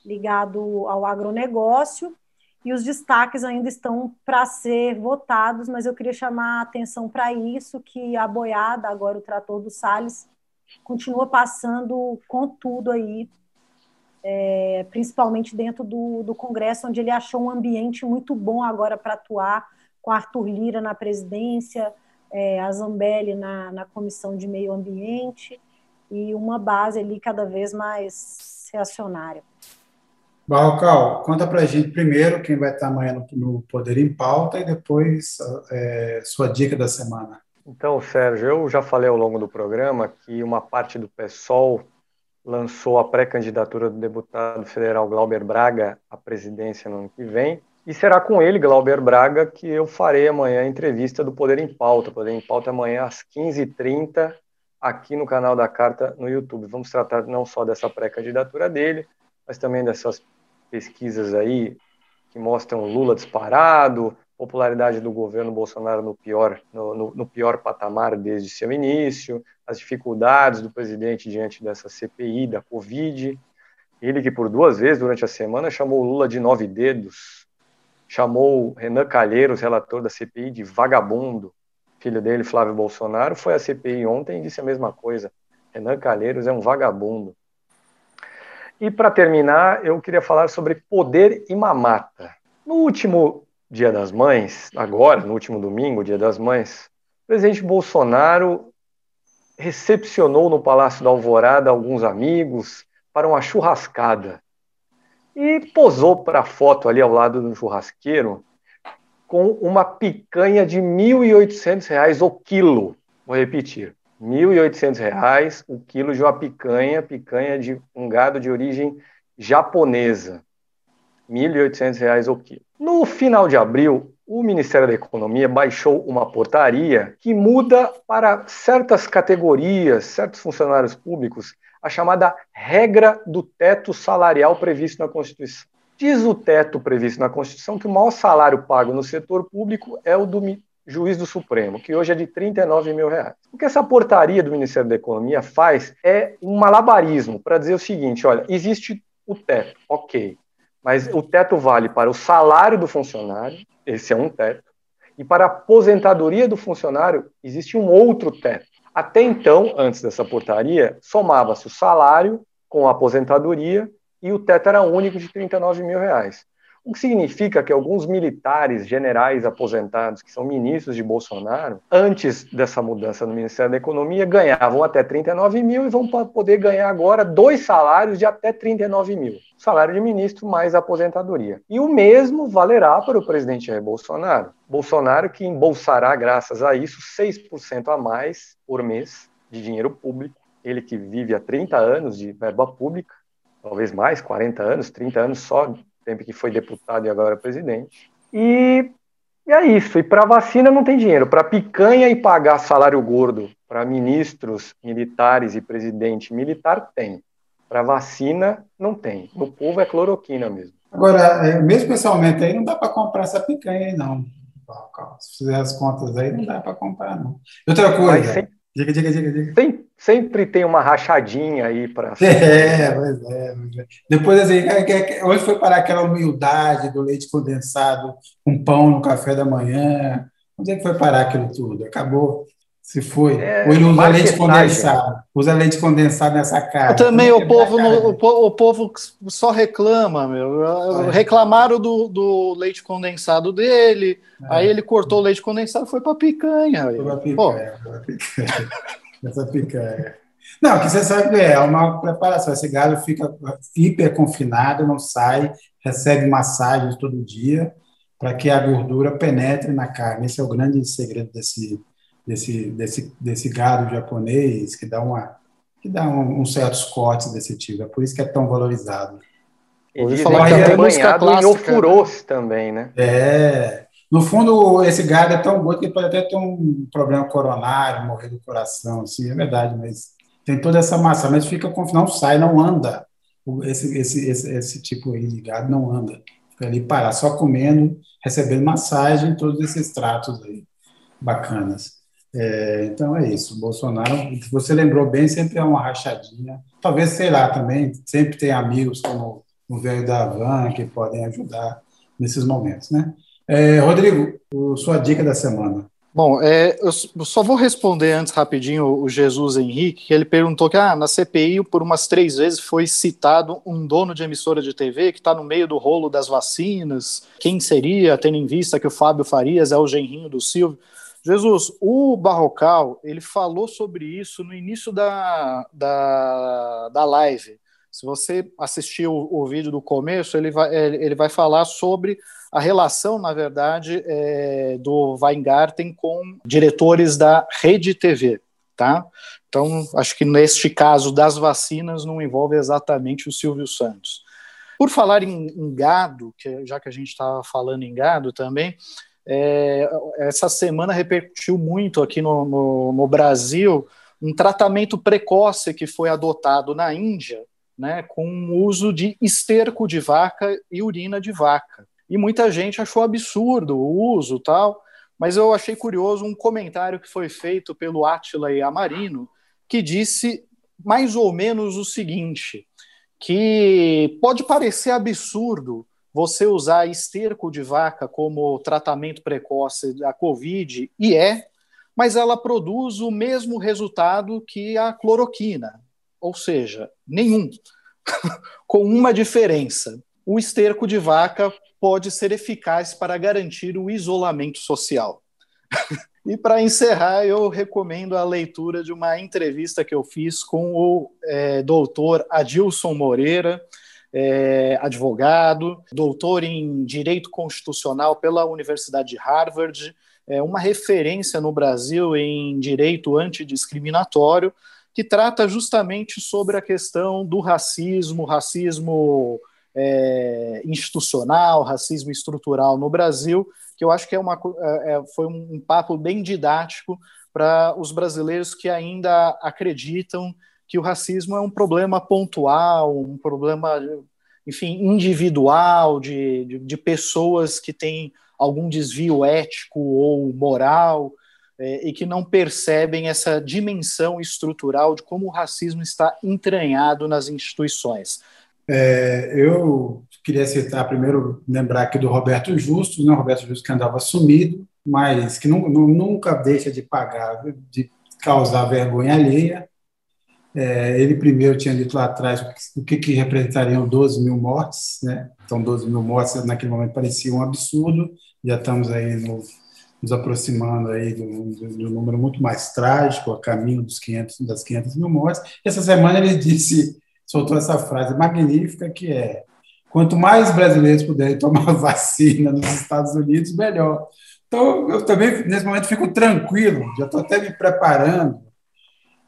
ligado ao agronegócio, e os destaques ainda estão para ser votados, mas eu queria chamar a atenção para isso, que a boiada, agora o trator do Salles, continua passando com tudo aí, é, principalmente dentro do, do Congresso, onde ele achou um ambiente muito bom agora para atuar, com Arthur Lira na presidência, é, a Zambelli na, na Comissão de Meio Ambiente, e uma base ali cada vez mais reacionária. Barrocal, conta para a gente primeiro quem vai estar amanhã no, no Poder em Pauta e depois é, sua dica da semana. Então, Sérgio, eu já falei ao longo do programa que uma parte do PSOL lançou a pré-candidatura do deputado federal Glauber Braga à presidência no ano que vem. E será com ele, Glauber Braga, que eu farei amanhã a entrevista do Poder em Pauta. Poder em Pauta amanhã às 15h30, aqui no canal da Carta no YouTube. Vamos tratar não só dessa pré-candidatura dele, mas também dessas pesquisas aí que mostram Lula disparado, popularidade do governo Bolsonaro no pior, no, no, no, pior patamar desde seu início, as dificuldades do presidente diante dessa CPI da Covid. Ele que por duas vezes durante a semana chamou Lula de nove dedos, chamou Renan Calheiros, relator da CPI, de vagabundo. Filho dele, Flávio Bolsonaro, foi à CPI ontem e disse a mesma coisa. Renan Calheiros é um vagabundo. E para terminar, eu queria falar sobre poder e mamata. No último Dia das Mães, agora, no último domingo, Dia das Mães, o presidente Bolsonaro recepcionou no Palácio da Alvorada alguns amigos para uma churrascada e posou para a foto ali ao lado do churrasqueiro com uma picanha de R$ 1.800 o quilo. Vou repetir, R$ 1.800 o quilo de uma picanha, picanha de um gado de origem japonesa. R$ 1.800 o quilo. No final de abril, o Ministério da Economia baixou uma portaria que muda para certas categorias, certos funcionários públicos, a chamada regra do teto salarial previsto na Constituição. Diz o teto previsto na Constituição que o maior salário pago no setor público é o do juiz do Supremo, que hoje é de 39 mil reais. O que essa portaria do Ministério da Economia faz é um malabarismo para dizer o seguinte: olha, existe o teto, ok, mas o teto vale para o salário do funcionário, esse é um teto, e para a aposentadoria do funcionário existe um outro teto. Até então, antes dessa portaria, somava-se o salário com a aposentadoria e o teto era único de 39 mil reais. O que significa que alguns militares, generais aposentados, que são ministros de Bolsonaro, antes dessa mudança no Ministério da Economia, ganhavam até 39 mil e vão poder ganhar agora dois salários de até 39 mil. Salário de ministro mais aposentadoria. E o mesmo valerá para o presidente Jair Bolsonaro. Bolsonaro que embolsará, graças a isso, 6% a mais por mês de dinheiro público. Ele que vive há 30 anos de verba pública, talvez mais, 40 anos, 30 anos só tempo que foi deputado e agora presidente. E, e é isso. E para vacina não tem dinheiro. Para picanha e pagar salário gordo para ministros militares e presidente militar, tem. Para vacina, não tem. No povo é cloroquina mesmo. Agora, é, mesmo pessoalmente aí, não dá para comprar essa picanha aí, não. Se fizer as contas aí, não dá para comprar, não. Outra coisa. Diga, diga, diga, diga. Tem, sempre tem uma rachadinha aí para. (laughs) É, pois é, é. Depois, assim, onde foi parar aquela humildade do leite condensado com pão no café da manhã? Onde é que foi parar aquilo tudo? Acabou. Se foi. É, Ou ele usa leite condensado. Usa leite condensado nessa cara. Também o povo, no, o, o, povo só reclama, meu. É. Reclamaram do, do leite condensado dele. É. Aí ele cortou o leite condensado e foi para picanha. Foi para picanha. picanha. Essa picanha. Não, que você sabe é, é uma preparação. Esse gado fica hiper confinado, não sai, recebe massagens todo dia para que a gordura penetre na carne. Esse é o grande segredo desse desse, desse, desse gado japonês que dá uma, que dá um, uns certos cortes desse tipo. É por isso que é tão valorizado. E dizem que é banhado em ofurôs também, né? É. No fundo, esse gado é tão bom que pode até ter um problema coronário, morrer do coração, assim, é verdade, mas tem toda essa massa, mas fica não sai, não anda. Esse, esse, esse, esse tipo aí de gado não anda. Fica ali parar, só comendo, recebendo massagem, todos esses tratos aí bacanas. É, então é isso. Bolsonaro, você lembrou bem, sempre é uma rachadinha. Talvez, sei lá, também sempre tem amigos como o velho da Havan que podem ajudar nesses momentos, né? É, Rodrigo, sua dica da semana. Bom, é, eu só vou responder antes rapidinho o Jesus Henrique, que ele perguntou que ah, na CPI por umas três vezes foi citado um dono de emissora de TV que está no meio do rolo das vacinas. Quem seria, tendo em vista que o Fábio Farias é o genrinho do Silvio? Jesus, o Barrocal, ele falou sobre isso no início da, da, da live. Se você assistiu o, o vídeo do começo, ele vai, ele vai falar sobre a relação, na verdade, é, do Weingarten com diretores da Rede TV, tá? Então, acho que neste caso das vacinas não envolve exatamente o Silvio Santos. Por falar em, em gado, que, já que a gente estava falando em gado também, é, essa semana repercutiu muito aqui no, no, no, Brasil um tratamento precoce que foi adotado na Índia, né, com o uso de esterco de vaca e urina de vaca. E muita gente achou absurdo o uso tal, mas eu achei curioso um comentário que foi feito pelo Átila e Amarino, que disse mais ou menos o seguinte, que pode parecer absurdo você usar esterco de vaca como tratamento precoce da Covid, e é, mas ela produz o mesmo resultado que a cloroquina, ou seja, nenhum. (laughs) Com uma diferença: o esterco de vaca pode ser eficaz para garantir o isolamento social. (laughs) e para encerrar, eu recomendo a leitura de uma entrevista que eu fiz com o é, doutor Adilson Moreira é, advogado, doutor em Direito Constitucional pela Universidade de Harvard, é uma referência no Brasil em direito antidiscriminatório, que trata justamente sobre a questão do racismo, racismo é, institucional, racismo estrutural no Brasil, que eu acho que é uma, é, é foi um papo bem didático para os brasileiros que ainda acreditam que o racismo é um problema pontual, um problema, enfim, individual, de, de, de pessoas que têm algum desvio ético ou moral é, e que não percebem essa dimensão estrutural de como o racismo está entranhado nas instituições. É, eu queria citar primeiro, lembrar aqui do Roberto Justo, né? Roberto Justo que andava sumido, mas que não, nunca deixa de pagar, de causar vergonha alheia, é, ele primeiro tinha dito lá atrás o que, que representariam 12 mil mortes, né? Então, 12 mil mortes naquele momento parecia um absurdo, já estamos aí no, nos aproximando aí do, do, número muito mais trágico, a caminho dos 500, das 500 mil mortes. Essa semana ele disse, soltou essa frase magnífica que é quanto mais brasileiros puderem tomar (laughs) vacina nos Estados Unidos, melhor. Então, eu também, nesse momento, fico tranquilo, já estou até me preparando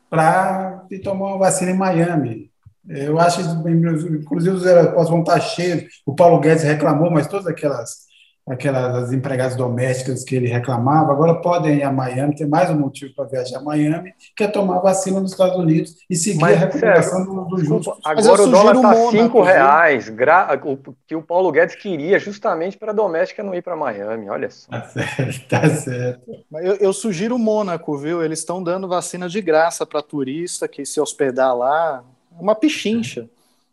para tomar uma vacina em Miami. Eu acho, inclusive, os aeroportos vão estar cheios. O Paulo Guedes reclamou, mas todas aquelas aquelas empregadas domésticas que ele reclamava, agora podem ir a Miami, tem mais um motivo para viajar a Miami, que é tomar vacina nos Estados Unidos e seguir Mas, a recomendação do, do Justo. Agora o dólar está cinco reais, gra... o que o Paulo Guedes queria justamente para a doméstica não ir para Miami, olha só. Tá certo, tá certo. Eu, eu sugiro o Mônaco, viu? Eles estão dando vacina de graça para turista que se hospedar lá, uma pichincha.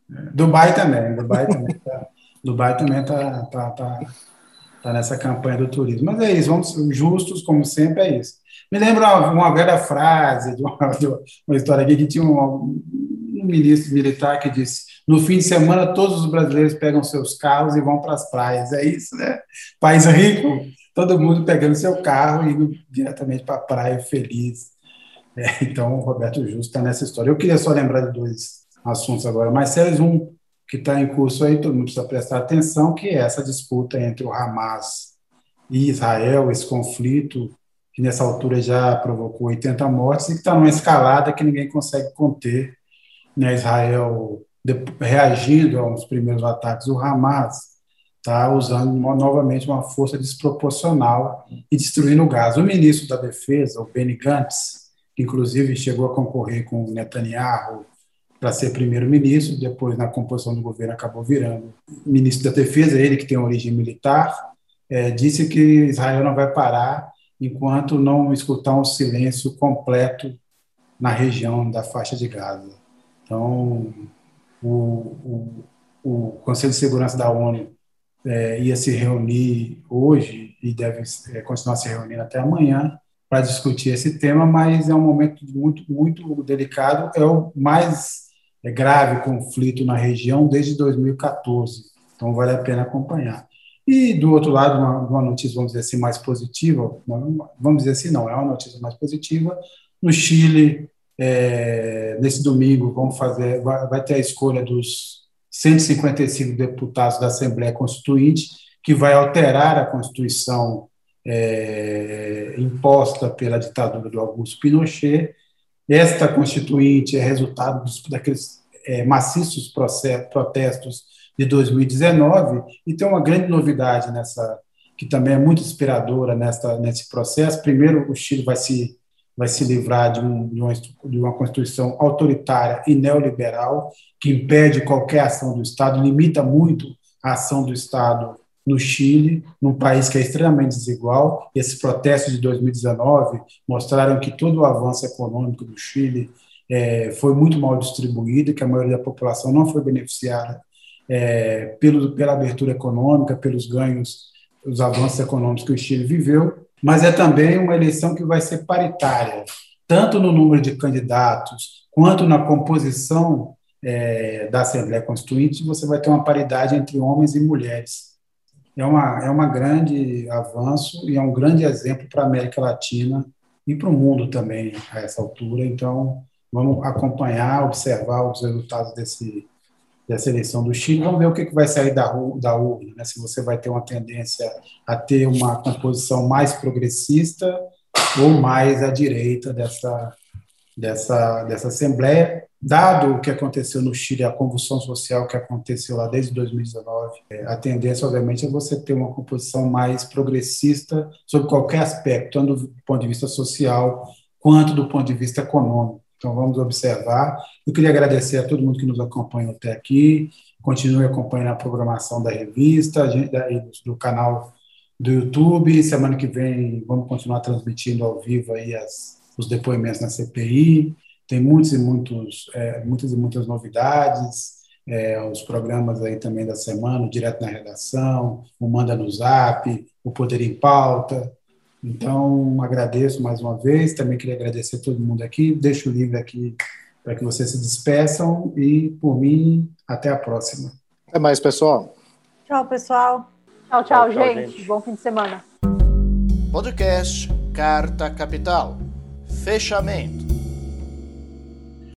Dubai também, Dubai também tá, Dubai também tá, tá, tá tá nessa campanha do turismo. Mas é isso, vamos justos, como sempre, é isso. Me lembra uma, uma velha frase de uma, (laughs) de uma, história aqui que tinha um, um, ministro militar que disse: no fim de semana todos os brasileiros pegam seus carros e vão para as praias. É isso, né? País rico, todo mundo pegando seu carro e indo diretamente para a praia feliz. É, então, o Roberto Justo está nessa história. Eu queria só lembrar de dois assuntos agora mais sérios. Um que está em curso aí, todo mundo precisa prestar atenção, que é essa disputa entre o Hamas e Israel, esse conflito que nessa altura já provocou 80 mortes e que está numa escalada que ninguém consegue conter. Né? Israel reagindo aos primeiros ataques do Hamas, está usando uma, novamente uma força desproporcional e destruindo o gás. O ministro da Defesa, o Benny Gantz, que inclusive chegou a concorrer com o Netanyahu para ser primeiro-ministro, depois na composição do governo acabou virando ministro da Defesa, ele que tem origem militar, é, disse que Israel não vai parar enquanto não escutar um silêncio completo na região da faixa de Gaza. Então, o, o, o Conselho de Segurança da ONU é, ia se reunir hoje e deve é, continuar se reunindo até amanhã para discutir esse tema, mas é um momento muito, muito delicado, é o mais é, grave conflito na região desde 2014, então vale a pena acompanhar. E, do outro lado, uma, uma notícia, vamos dizer assim, mais positiva, vamos dizer assim, não, é uma notícia mais positiva, no Chile, é, nesse domingo, vamos fazer, vai, vai ter a escolha dos 155 deputados da Assembleia Constituinte, que vai alterar a Constituição é, imposta pela ditadura do Augusto Pinochet. Esta Constituinte é resultado dos, daqueles é, maciços processos, protestos de 2019 e tem uma grande novidade nessa, que também é muito inspiradora nessa, nesse processo. Primeiro, o Chile vai se vai se livrar de, um, de, uma, de uma Constituição autoritária e neoliberal, que impede qualquer ação do Estado, limita muito a ação do Estado no Chile, num país que é extremamente desigual. Esses protestos de 2019 mostraram que todo o avanço econômico do Chile é, foi muito mal distribuído, que a maioria da população não foi beneficiada é, pelo, pela abertura econômica, pelos ganhos, os avanços econômicos que o Chile viveu mas é também uma eleição que vai ser paritária, tanto no número de candidatos quanto na composição é, da Assembleia Constituinte, você vai ter uma paridade entre homens e mulheres. É, uma, é uma grande avanço e é um grande exemplo para a América Latina e para o mundo também a essa altura. Então, vamos acompanhar, observar os resultados desse, dessa eleição do Chile. Vamos ver o que, vai sair da, da urna, né? se você vai ter uma tendência a ter uma composição mais progressista ou mais à direita dessa, dessa, dessa Assembleia. Dado o que aconteceu no Chile, a convulsão social que aconteceu lá desde 2019, é, a tendência, obviamente, é você ter uma composição mais progressista sobre qualquer aspecto, tanto do ponto de vista social quanto do ponto de vista econômico. Então, vamos observar. Eu queria agradecer a todo mundo que nos acompanhou até aqui. Continue acompanhando a programação da revista, do canal do YouTube. Semana que vem vamos continuar transmitindo ao vivo aí as, os depoimentos na CPI. Tem muitos e muitos, é, muitas e muitas novidades. É, os programas aí também da semana, o Direto na Redação, o Manda no Zap, o Poder em Pauta. Então, agradeço mais uma vez. Também queria agradecer a todo mundo aqui. Deixo o livro aqui para que vocês se despeçam. E, por mim, até a próxima. Até mais, pessoal. Tchau, pessoal. Tchau, tchau, tchau gente. gente. Bom fim de semana. Podcast Carta Capital. Fechamento.